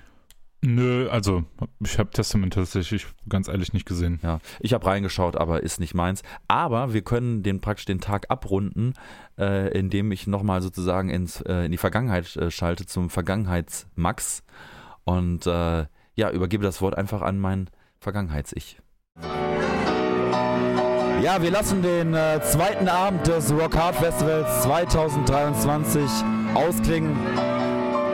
Nö, also ich habe Testament tatsächlich ganz ehrlich nicht gesehen. Ja, ich habe reingeschaut, aber ist nicht meins. Aber wir können den praktisch den Tag abrunden, äh, indem ich nochmal sozusagen ins, äh, in die Vergangenheit äh, schalte zum Vergangenheitsmax und äh, ja, übergebe das Wort einfach an mein Vergangenheits-Ich. Ja, wir lassen den äh, zweiten Abend des Rock Hard Festivals 2023 ausklingen.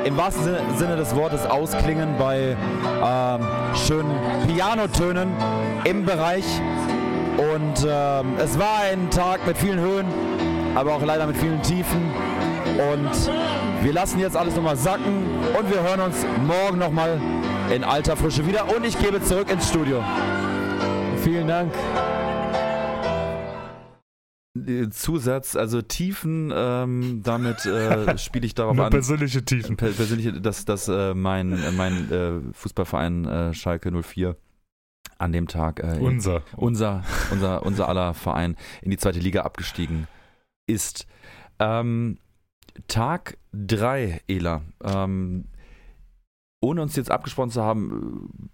Im wahrsten Sinne, des Wortes ausklingen bei ähm, schönen Pianotönen im Bereich. Und ähm, es war ein Tag mit vielen Höhen, aber auch leider mit vielen Tiefen. Und wir lassen jetzt alles nochmal sacken und wir hören uns morgen nochmal in alter Frische wieder. Und ich gebe zurück ins Studio. Vielen Dank. Äh, Zusatz, also Tiefen, ähm, damit äh, spiele ich darauf an. persönliche Tiefen. Per persönliche, dass, dass äh, mein, äh, mein äh, Fußballverein äh, Schalke 04 an dem Tag äh, Unser. unser, unser, unser aller Verein in die zweite Liga abgestiegen ist. Ähm, Tag 3, Ela. Ähm, ohne uns jetzt abgesprochen zu haben, äh,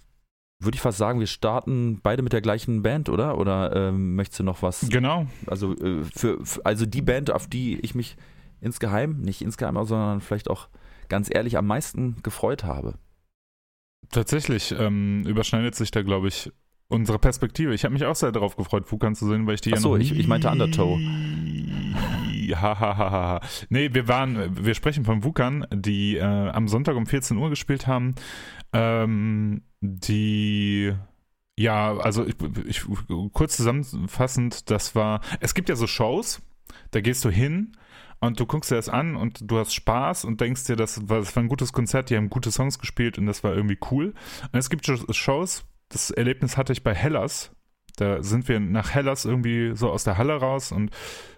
würde ich fast sagen, wir starten beide mit der gleichen Band, oder? Oder ähm, möchtest du noch was? Genau. Also, äh, für, für, also die Band, auf die ich mich insgeheim, nicht insgeheim, sondern vielleicht auch ganz ehrlich am meisten gefreut habe. Tatsächlich ähm, überschneidet sich da, glaube ich, unsere Perspektive. Ich habe mich auch sehr darauf gefreut, Fukan zu sehen, weil ich die Ach so, ja noch ich- ich meinte Undertow. Ha, ha, ha, ha, ha. Nee, wir waren, wir sprechen von Wukan, die äh, am Sonntag um 14 Uhr gespielt haben. Ähm, die ja, also ich, ich, kurz zusammenfassend, das war, es gibt ja so Shows, da gehst du hin und du guckst dir das an und du hast Spaß und denkst dir, das war, das war ein gutes Konzert, die haben gute Songs gespielt und das war irgendwie cool. Und es gibt Shows, das Erlebnis hatte ich bei Hellas. Da sind wir nach Hellas irgendwie so aus der Halle raus und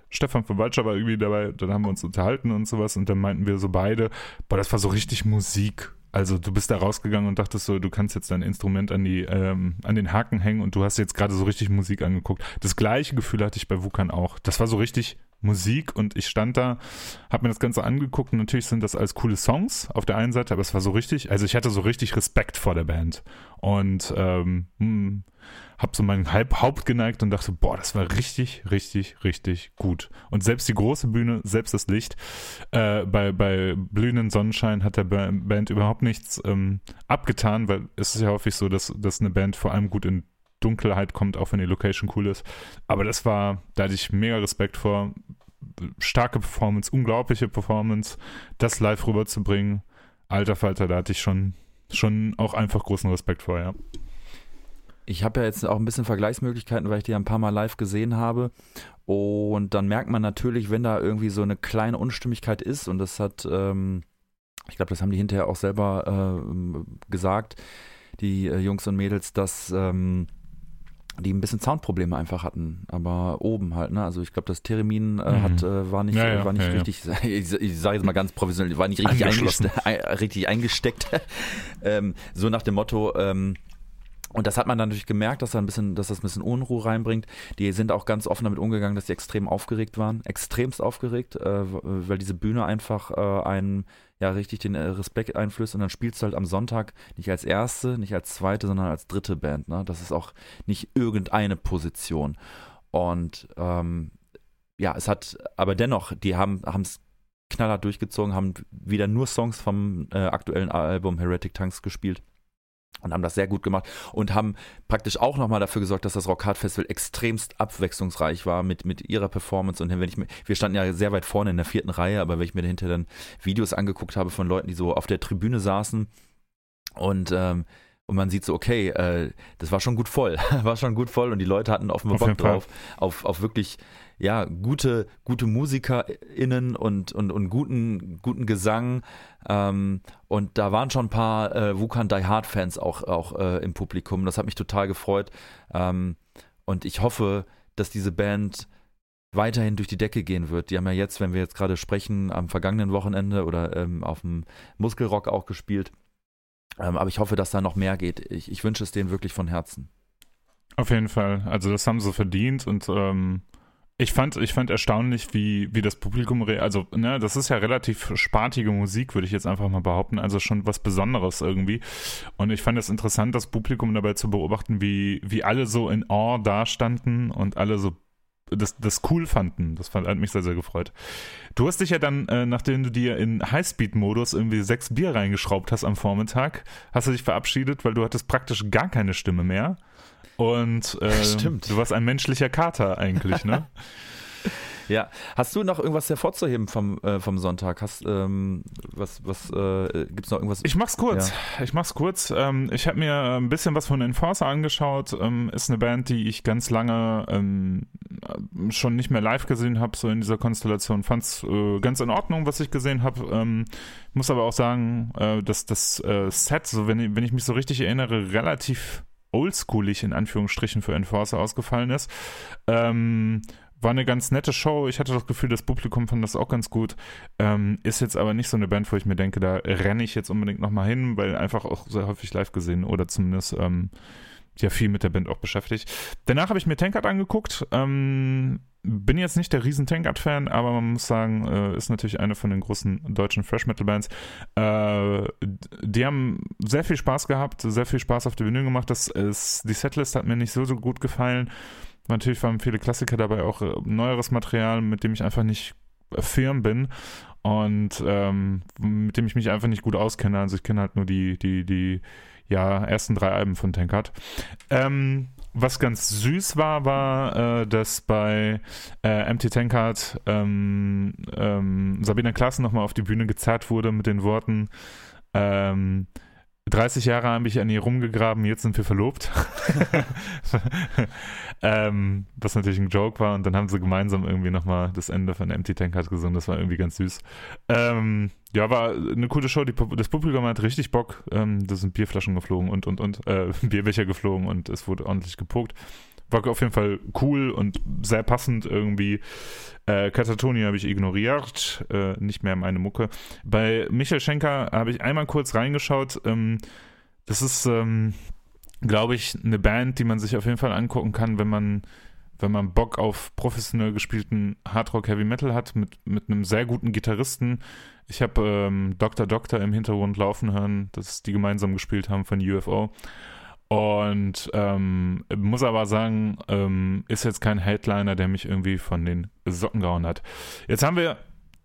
Stefan von Walscher war irgendwie dabei, dann haben wir uns unterhalten und sowas und dann meinten wir so beide, boah, das war so richtig Musik. Also du bist da rausgegangen und dachtest so, du kannst jetzt dein Instrument an die ähm, an den Haken hängen und du hast jetzt gerade so richtig Musik angeguckt. Das gleiche Gefühl hatte ich bei Wukan auch. Das war so richtig Musik und ich stand da, habe mir das Ganze angeguckt und natürlich sind das alles coole Songs auf der einen Seite, aber es war so richtig, also ich hatte so richtig Respekt vor der Band und ähm, hm, habe so meinen Halb Haupt geneigt und dachte, boah, das war richtig, richtig, richtig gut. Und selbst die große Bühne, selbst das Licht, äh, bei, bei blühenden Sonnenschein hat der Ba- Band überhaupt nichts ähm, abgetan, weil es ist ja häufig so, dass, dass eine Band vor allem gut in Dunkelheit kommt, auch wenn die Location cool ist. Aber das war, da hatte ich mega Respekt vor. Starke Performance, unglaubliche Performance, das live rüberzubringen. Alter Falter, da hatte ich schon, schon auch einfach großen Respekt vor, ja. Ich habe ja jetzt auch ein bisschen Vergleichsmöglichkeiten, weil ich die ja ein paar Mal live gesehen habe. Und dann merkt man natürlich, wenn da irgendwie so eine kleine Unstimmigkeit ist, und das hat, ähm, ich glaube, das haben die hinterher auch selber ähm, gesagt, die äh, Jungs und Mädels, dass ähm, die ein bisschen Soundprobleme einfach hatten, aber oben halt, ne? Also ich glaube, das Theremin äh, Mhm. hat, äh, war nicht, Ja, ja, war nicht ja, richtig, ich, ich sage jetzt mal ganz professionell, war nicht richtig, Angeschlossen. eingeste ein, richtig eingesteckt. ähm, so nach dem Motto, ähm, und das hat man dann natürlich gemerkt, dass, da ein bisschen, dass das ein bisschen Unruhe reinbringt. Die sind auch ganz offen damit umgegangen, dass sie extrem aufgeregt waren. Extremst aufgeregt, äh, weil diese Bühne einfach äh, einen ja richtig den äh, Respekt einflößt. Und dann spielst du halt am Sonntag nicht als erste, nicht als zweite, sondern als dritte Band. Ne? Das ist auch nicht irgendeine Position. Und ähm, ja, es hat, aber dennoch, die haben es knallhart durchgezogen, haben wieder nur Songs vom äh, aktuellen Album Heretic Tanks gespielt und haben das sehr gut gemacht und haben praktisch auch nochmal dafür gesorgt, dass das Rock Hard Festival extremst abwechslungsreich war mit, mit ihrer Performance und wenn ich mir, wir standen ja sehr weit vorne in der vierten Reihe, aber wenn ich mir dahinter dann Videos angeguckt habe von Leuten, die so auf der Tribüne saßen und ähm, und man sieht so, okay, äh, das war schon gut voll, war schon gut voll und die Leute hatten offenbar Auf Bock drauf, auf, auf wirklich, ja, gute, gute MusikerInnen und, und, und guten, guten Gesang. Ähm, und da waren schon ein paar äh, Wukan Die Hard Fans auch, auch äh, im Publikum. Das hat mich total gefreut. Ähm, und ich hoffe, dass diese Band weiterhin durch die Decke gehen wird. Die haben ja jetzt, wenn wir jetzt gerade sprechen, am vergangenen Wochenende oder ähm, auf dem Muskelrock auch gespielt. Ähm, aber ich hoffe, dass da noch mehr geht. Ich, ich wünsche es denen wirklich von Herzen. Auf jeden Fall. Also das haben sie verdient und ähm, ich fand, ich fand erstaunlich, wie, wie das Publikum, also ne, das ist ja relativ spartige Musik, würde ich jetzt einfach mal behaupten, also schon was Besonderes irgendwie. Und ich fand es interessant, das Publikum dabei zu beobachten, wie, wie alle so in Awe dastanden und alle so das, das cool fanden. Das fand, hat mich sehr, sehr gefreut. Du hast dich ja dann, äh, nachdem du dir in Highspeed-Modus irgendwie sechs Bier reingeschraubt hast am Vormittag, hast du dich verabschiedet, weil du hattest praktisch gar keine Stimme mehr. Und äh, Stimmt. du warst ein menschlicher Kater eigentlich, ne? Ja, hast du noch irgendwas hervorzuheben vom, äh, vom Sonntag? Hast ähm, was, was äh, gibt's noch irgendwas? Ich mach's kurz. Ja. Ich mach's kurz. Ähm, ich habe mir ein bisschen was von Enforcer angeschaut. Ähm, ist eine Band, die ich ganz lange ähm, schon nicht mehr live gesehen habe, so in dieser Konstellation. Fand's äh, ganz in Ordnung, was ich gesehen habe. Ähm, muss aber auch sagen, äh, dass das äh, Set, so wenn, ich- wenn ich mich so richtig erinnere, relativ oldschoolig in Anführungsstrichen für Enforcer ausgefallen ist. Ähm, war eine ganz nette Show. Ich hatte das Gefühl, das Publikum fand das auch ganz gut. Ähm, ist jetzt aber nicht so eine Band, wo ich mir denke, da renne ich jetzt unbedingt nochmal hin, weil einfach auch sehr häufig live gesehen oder zumindest ähm, ja viel mit der Band auch beschäftigt. Danach habe ich mir Tankard angeguckt. Ähm, bin jetzt nicht der riesen Tankard-Fan, aber man muss sagen, äh, ist natürlich eine von den großen deutschen Fresh-Metal-Bands. Äh, die haben sehr viel Spaß gehabt, sehr viel Spaß auf der Bühne gemacht. Das ist, die Setlist hat mir nicht so, so gut gefallen. Natürlich waren viele Klassiker dabei, auch äh, neueres Material, mit dem ich einfach nicht firm bin und ähm, mit dem ich mich einfach nicht gut auskenne. Also ich kenne halt nur die, die, die ja, ersten drei Alben von Tankard. Ähm, was ganz süß war, war, äh, dass bei äh, Empty Tankard ähm, ähm, Sabine Klassen nochmal auf die Bühne gezerrt wurde mit den Worten ähm, 30 Jahre habe ich an ihr rumgegraben, jetzt sind wir verlobt. ähm, was natürlich ein Joke war. Und dann haben sie gemeinsam irgendwie nochmal das Ende von Empty Tankard gesungen. Das war irgendwie ganz süß. Ähm, ja, war eine coole Show. Die, das Publikum hat richtig Bock. Ähm, da sind Bierflaschen geflogen und, und, und, äh, Bierbecher geflogen und es wurde ordentlich gepokt. War auf jeden Fall cool und sehr passend irgendwie. Äh, Katatonia habe ich ignoriert, äh, nicht mehr meine Mucke. Bei Michael Schenker habe ich einmal kurz reingeschaut. Ähm, das ist, ähm, glaube ich, eine Band, die man sich auf jeden Fall angucken kann, wenn man, wenn man Bock auf professionell gespielten Hardrock Heavy Metal hat, mit, mit einem sehr guten Gitarristen. Ich habe ähm, Dr. Doctor im Hintergrund laufen hören, dass die gemeinsam gespielt haben von UFO. Und ähm, muss aber sagen, ähm, ist jetzt kein Headliner, der mich irgendwie von den Socken gehauen hat. Jetzt haben wir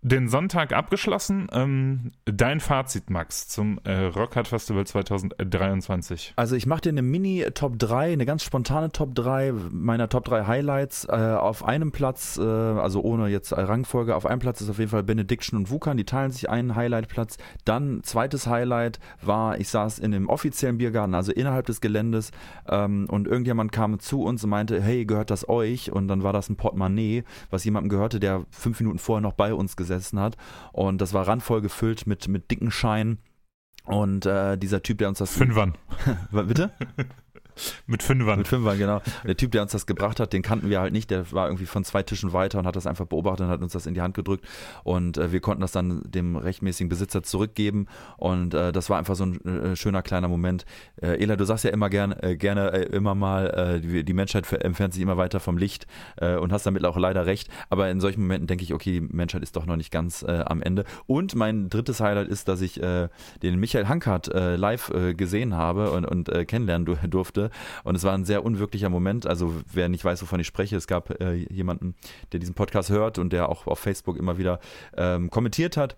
den Sonntag abgeschlossen. Ähm, dein Fazit, Max, zum äh, Rockhard Festival 2023. Also ich mache dir eine Mini-Top 3, eine ganz spontane Top 3 meiner Top 3 Highlights. Äh, auf einem Platz, äh, also ohne jetzt Rangfolge, auf einem Platz ist auf jeden Fall Benediction und Wukan, die teilen sich einen Highlight-Platz. Dann zweites Highlight war, ich saß in dem offiziellen Biergarten, also innerhalb des Geländes ähm, und irgendjemand kam zu uns und meinte, hey, gehört das euch? Und dann war das ein Portemonnaie, was jemandem gehörte, der fünf Minuten vorher noch bei uns gesessen hat. Und das war randvoll gefüllt mit, mit dicken Scheinen. Und äh, dieser Typ, der uns das. Fünfern. Bitte? Mit Fünfern. Mit Fünfern, genau. Der Typ, der uns das gebracht hat, den kannten wir halt nicht. Der war irgendwie von zwei Tischen weiter und hat das einfach beobachtet und hat uns das in die Hand gedrückt. Und äh, wir konnten das dann dem rechtmäßigen Besitzer zurückgeben. Und äh, das war einfach so ein äh, schöner kleiner Moment. Äh, Ela, du sagst ja immer gern, äh, gerne immer mal, die, die Menschheit entfernt sich immer weiter vom Licht und hast damit auch leider recht. Aber in solchen Momenten denke ich, okay, die Menschheit ist doch noch nicht ganz am Ende. Und mein drittes Highlight ist, dass ich den Michael Hankert live gesehen habe und, und kennenlernen du- durfte. Und es war ein sehr unwirklicher Moment. Also wer nicht weiß, wovon ich spreche, es gab äh, jemanden, der diesen Podcast hört und der auch auf Facebook immer wieder ähm, kommentiert hat.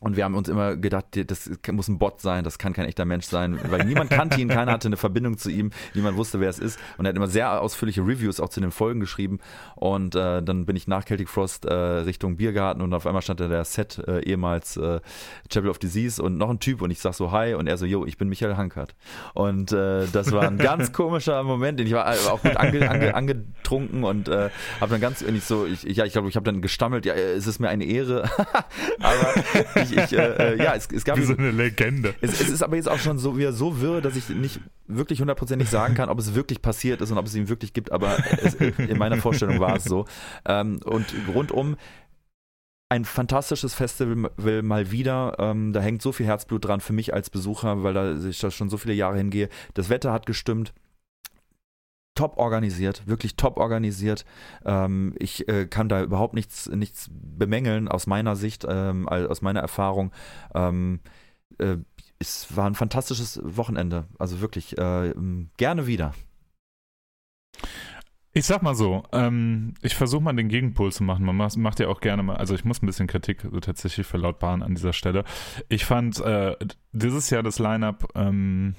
Und wir haben uns immer gedacht, das muss ein Bot sein, das kann kein echter Mensch sein, weil niemand kannte ihn, keiner hatte eine Verbindung zu ihm, niemand wusste, wer es ist. Und er hat immer sehr ausführliche Reviews auch zu den Folgen geschrieben. Und äh, dann bin ich nach Celtic Frost äh, Richtung Biergarten und auf einmal stand da der Set, äh, ehemals äh, Chapel of Disease und noch ein Typ und ich sag so Hi und er so, yo, ich bin Michael Hankert. Und äh, das war ein ganz komischer Moment, ich war auch gut ange, ange, angetrunken und äh, habe dann ganz nicht so, ich, ja, ich glaube, ich habe dann gestammelt, ja, es ist mir eine Ehre, aber ich, ich äh, ja, es, es gab Wie so eine Legende. es, es ist aber jetzt auch schon so wieder so wirr, dass ich nicht wirklich hundertprozentig sagen kann, ob es wirklich passiert ist und ob es ihn wirklich gibt, aber es, in meiner Vorstellung war es so. Ähm, und rundum ein fantastisches Festival will mal wieder. Ähm, da hängt so viel Herzblut dran für mich als Besucher, weil da ich da schon so viele Jahre hingehe. Das Wetter hat gestimmt. Top organisiert, wirklich top organisiert. Ähm, ich äh, kann da überhaupt nichts, nichts bemängeln aus meiner Sicht, ähm, aus meiner Erfahrung. Ähm, äh, es war ein fantastisches Wochenende. Also wirklich äh, gerne wieder. Ich sag mal so, ähm, ich versuche mal den Gegenpol zu machen. Man macht, ja auch gerne mal, also ich muss ein bisschen Kritik tatsächlich verlautbaren an dieser Stelle. Ich fand äh, dieses Jahr das Line-Up, ähm,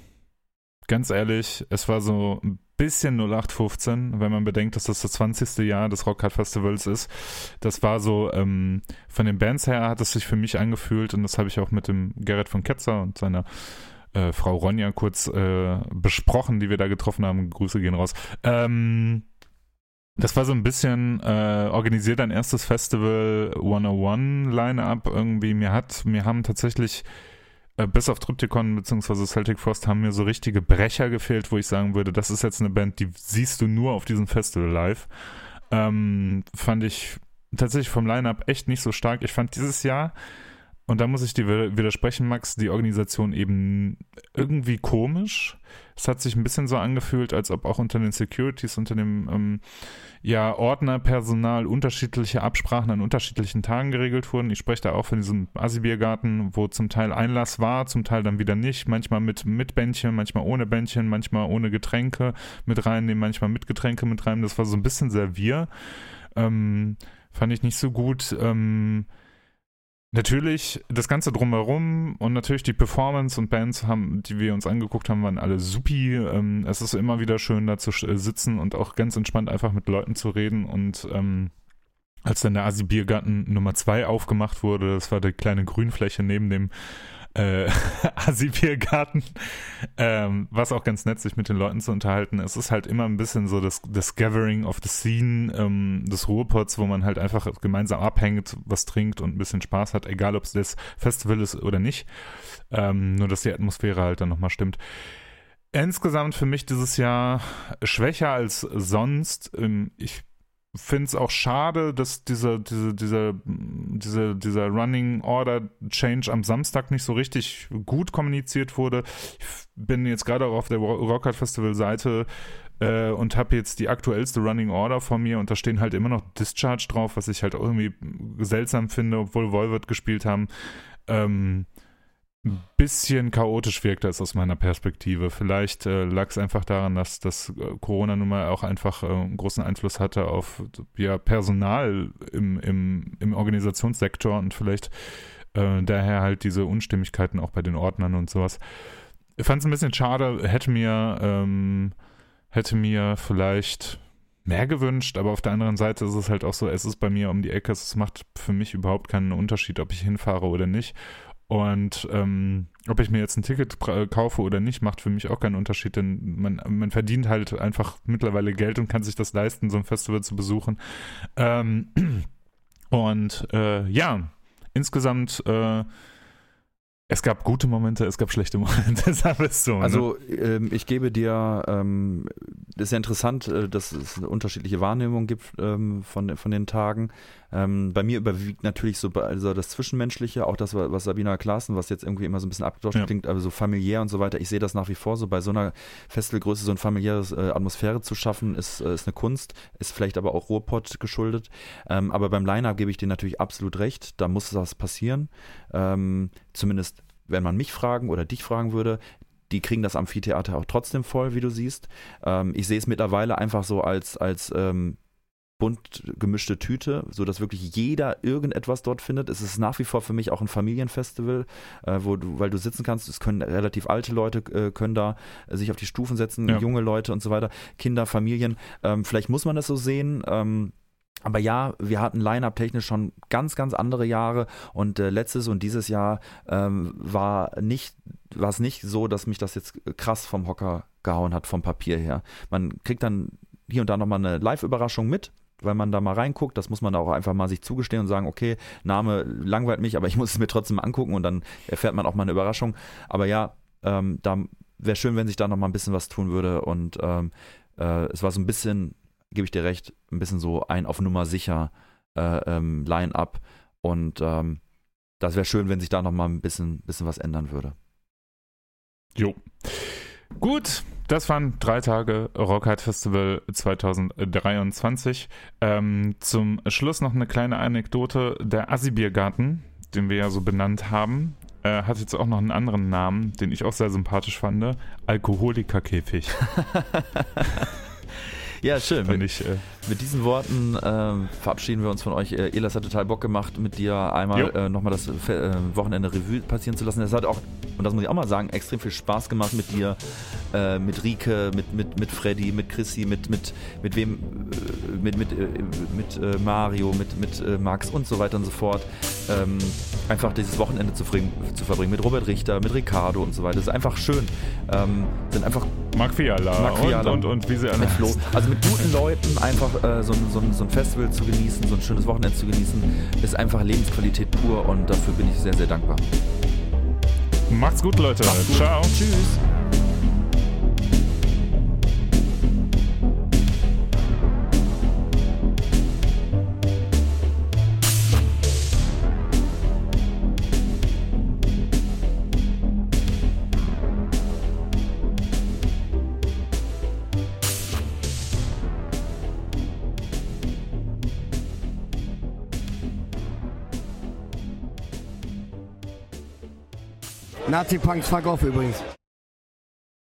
ganz ehrlich, es war so ein bisschen 0815, wenn man bedenkt, dass das das 20. Jahr des Rockhard Festivals ist. Das war so, ähm, von den Bands her hat es sich für mich angefühlt und das habe ich auch mit dem Gerrit von Ketzer und seiner äh, Frau Ronja kurz äh, besprochen, die wir da getroffen haben. Grüße gehen raus. Ähm, das war so ein bisschen äh, organisiert ein erstes Festival 101 Line-Up irgendwie. Mir hat, mir haben tatsächlich bis auf Triptychon bzw. Celtic Frost haben mir so richtige Brecher gefehlt, wo ich sagen würde, das ist jetzt eine Band, die siehst du nur auf diesem Festival live. Ähm, fand ich tatsächlich vom Line-Up echt nicht so stark. Ich fand dieses Jahr und da muss ich dir widersprechen, Max, die Organisation eben irgendwie komisch. Es hat sich ein bisschen so angefühlt, als ob auch unter den Securities, unter dem ähm, ja, Ordnerpersonal unterschiedliche Absprachen an unterschiedlichen Tagen geregelt wurden. Ich spreche da auch von diesem Assi-Biergarten, wo zum Teil Einlass war, zum Teil dann wieder nicht. Manchmal mit, mit Bändchen, manchmal ohne Bändchen, manchmal ohne Getränke mit reinnehmen, manchmal mit Getränke mit rein. Das war so ein bisschen Servier. Ähm, fand ich nicht so gut. Ähm, Natürlich, das Ganze drumherum und natürlich die Performance und Bands, haben, die wir uns angeguckt haben, waren alle supi. Ähm, es ist immer wieder schön, da zu äh, sitzen und auch ganz entspannt einfach mit Leuten zu reden. Und ähm, als dann der Asi-Biergarten Nummer 2 aufgemacht wurde, das war die kleine Grünfläche neben dem äh, Asi-Biergarten, ähm, was auch ganz nett, sich mit den Leuten zu unterhalten. Es ist halt immer ein bisschen so das, das Gathering of the Scene ähm, des Ruhrpots, wo man halt einfach gemeinsam abhängt, was trinkt und ein bisschen Spaß hat, egal ob es das Festival ist oder nicht. Ähm, nur, dass die Atmosphäre halt dann nochmal stimmt. Insgesamt für mich dieses Jahr schwächer als sonst. Ähm, ich finde es auch schade, dass dieser, diese, dieser, dieser, dieser Running Order Change am Samstag nicht so richtig gut kommuniziert wurde. Ich bin jetzt gerade auch auf der Rockhard Festival Seite äh, und habe jetzt die aktuellste Running Order vor mir und da stehen halt immer noch Discharge drauf, was ich halt irgendwie seltsam finde, obwohl Volvert gespielt haben. Ähm, bisschen chaotisch wirkt das aus meiner Perspektive. Vielleicht äh, lag es einfach daran, dass das äh, Corona nun mal auch einfach äh, einen großen Einfluss hatte auf ja, Personal im, im, im Organisationssektor und vielleicht äh, daher halt diese Unstimmigkeiten auch bei den Ordnern und sowas. Ich fand es ein bisschen schade, hätte mir, ähm, hätte mir vielleicht mehr gewünscht, aber auf der anderen Seite ist es halt auch so, es ist bei mir um die Ecke, es macht für mich überhaupt keinen Unterschied, ob ich hinfahre oder nicht. Und ähm, ob ich mir jetzt ein Ticket kaufe oder nicht, macht für mich auch keinen Unterschied, denn man, man verdient halt einfach mittlerweile Geld und kann sich das leisten, so ein Festival zu besuchen. Ähm, und äh, ja, insgesamt äh, es gab gute Momente, es gab schlechte Momente, sagen wir es so. Ne? Also ähm, ich gebe dir, ähm, ist ja interessant, äh, dass es eine unterschiedliche Wahrnehmung gibt ähm, von, von den Tagen. Ähm, bei mir überwiegt natürlich so also das Zwischenmenschliche, auch das, was Sabina Klaassen, was jetzt irgendwie immer so ein bisschen abgedoscht ja. klingt, aber so familiär und so weiter. Ich sehe das nach wie vor so bei so einer Festivalgröße, so eine familiäre äh, Atmosphäre zu schaffen, ist, äh, ist eine Kunst, ist vielleicht aber auch Ruhrpott geschuldet. Ähm, aber beim Line-Up gebe ich dir natürlich absolut recht, da muss das passieren. Ähm, zumindest wenn man mich fragen oder dich fragen würde, die kriegen das Amphitheater auch trotzdem voll, wie du siehst. Ähm, ich sehe es mittlerweile einfach so als, als ähm, bunt gemischte Tüte, so dass wirklich jeder irgendetwas dort findet. Es ist nach wie vor für mich auch ein Familienfestival, äh, wo du, weil du sitzen kannst. Es können relativ alte Leute äh, können da äh, sich auf die Stufen setzen, ja. junge Leute und so weiter, Kinder, Familien. Ähm, vielleicht muss man das so sehen. Ähm, aber ja, wir hatten Line-Up technisch schon ganz, ganz andere Jahre und äh, letztes und dieses Jahr ähm, war nicht, war es nicht so, dass mich das jetzt krass vom Hocker gehauen hat, vom Papier her. Man kriegt dann hier und da nochmal eine Live-Überraschung mit, weil man da mal reinguckt. Das muss man auch einfach mal sich zugestehen und sagen, okay, Name langweilt mich, aber ich muss es mir trotzdem angucken und dann erfährt man auch mal eine Überraschung. Aber ja, ähm, da wäre schön, wenn sich da noch mal ein bisschen was tun würde. Und ähm, äh, es war so ein bisschen, gebe ich dir recht, ein bisschen so ein auf Nummer sicher äh, ähm, Line-up. Und ähm, das wäre schön, wenn sich da noch mal ein bisschen, bisschen was ändern würde. Jo. Gut, das waren drei Tage Rockhard Festival 2023. Ähm, zum Schluss noch eine kleine Anekdote. Der Assi-Biergarten, den wir ja so benannt haben, äh, hat jetzt auch noch einen anderen Namen, den ich auch sehr sympathisch fand. Alkoholikerkäfig. Ja, schön. Mit, ich, äh, mit diesen Worten ähm, verabschieden wir uns von euch. Äh, Elas hat total Bock gemacht, mit dir einmal äh, nochmal das äh, Wochenende Revue passieren zu lassen. Es hat auch, und das muss ich auch mal sagen, extrem viel Spaß gemacht mit dir, äh, mit Rike, mit, mit, mit Freddy, mit Chrissy, mit, mit, mit wem, äh, mit, mit, äh, mit äh, Mario, mit, mit äh, Max und so weiter und so fort. Ähm, einfach dieses Wochenende zu, verbringen- zu verbringen mit Robert Richter, mit Ricardo und so weiter. Das ist einfach schön. Ähm, sind einfach Marc Fiala, Marc Fiala. Und, und, und wie sie alle. Also mit guten Leuten einfach äh, so, so, so ein Festival zu genießen, so ein schönes Wochenende zu genießen, ist einfach Lebensqualität pur und dafür bin ich sehr, sehr dankbar. Macht's gut, Leute. Ciao. Tschüss. Nazi-Punks, fuck off übrigens.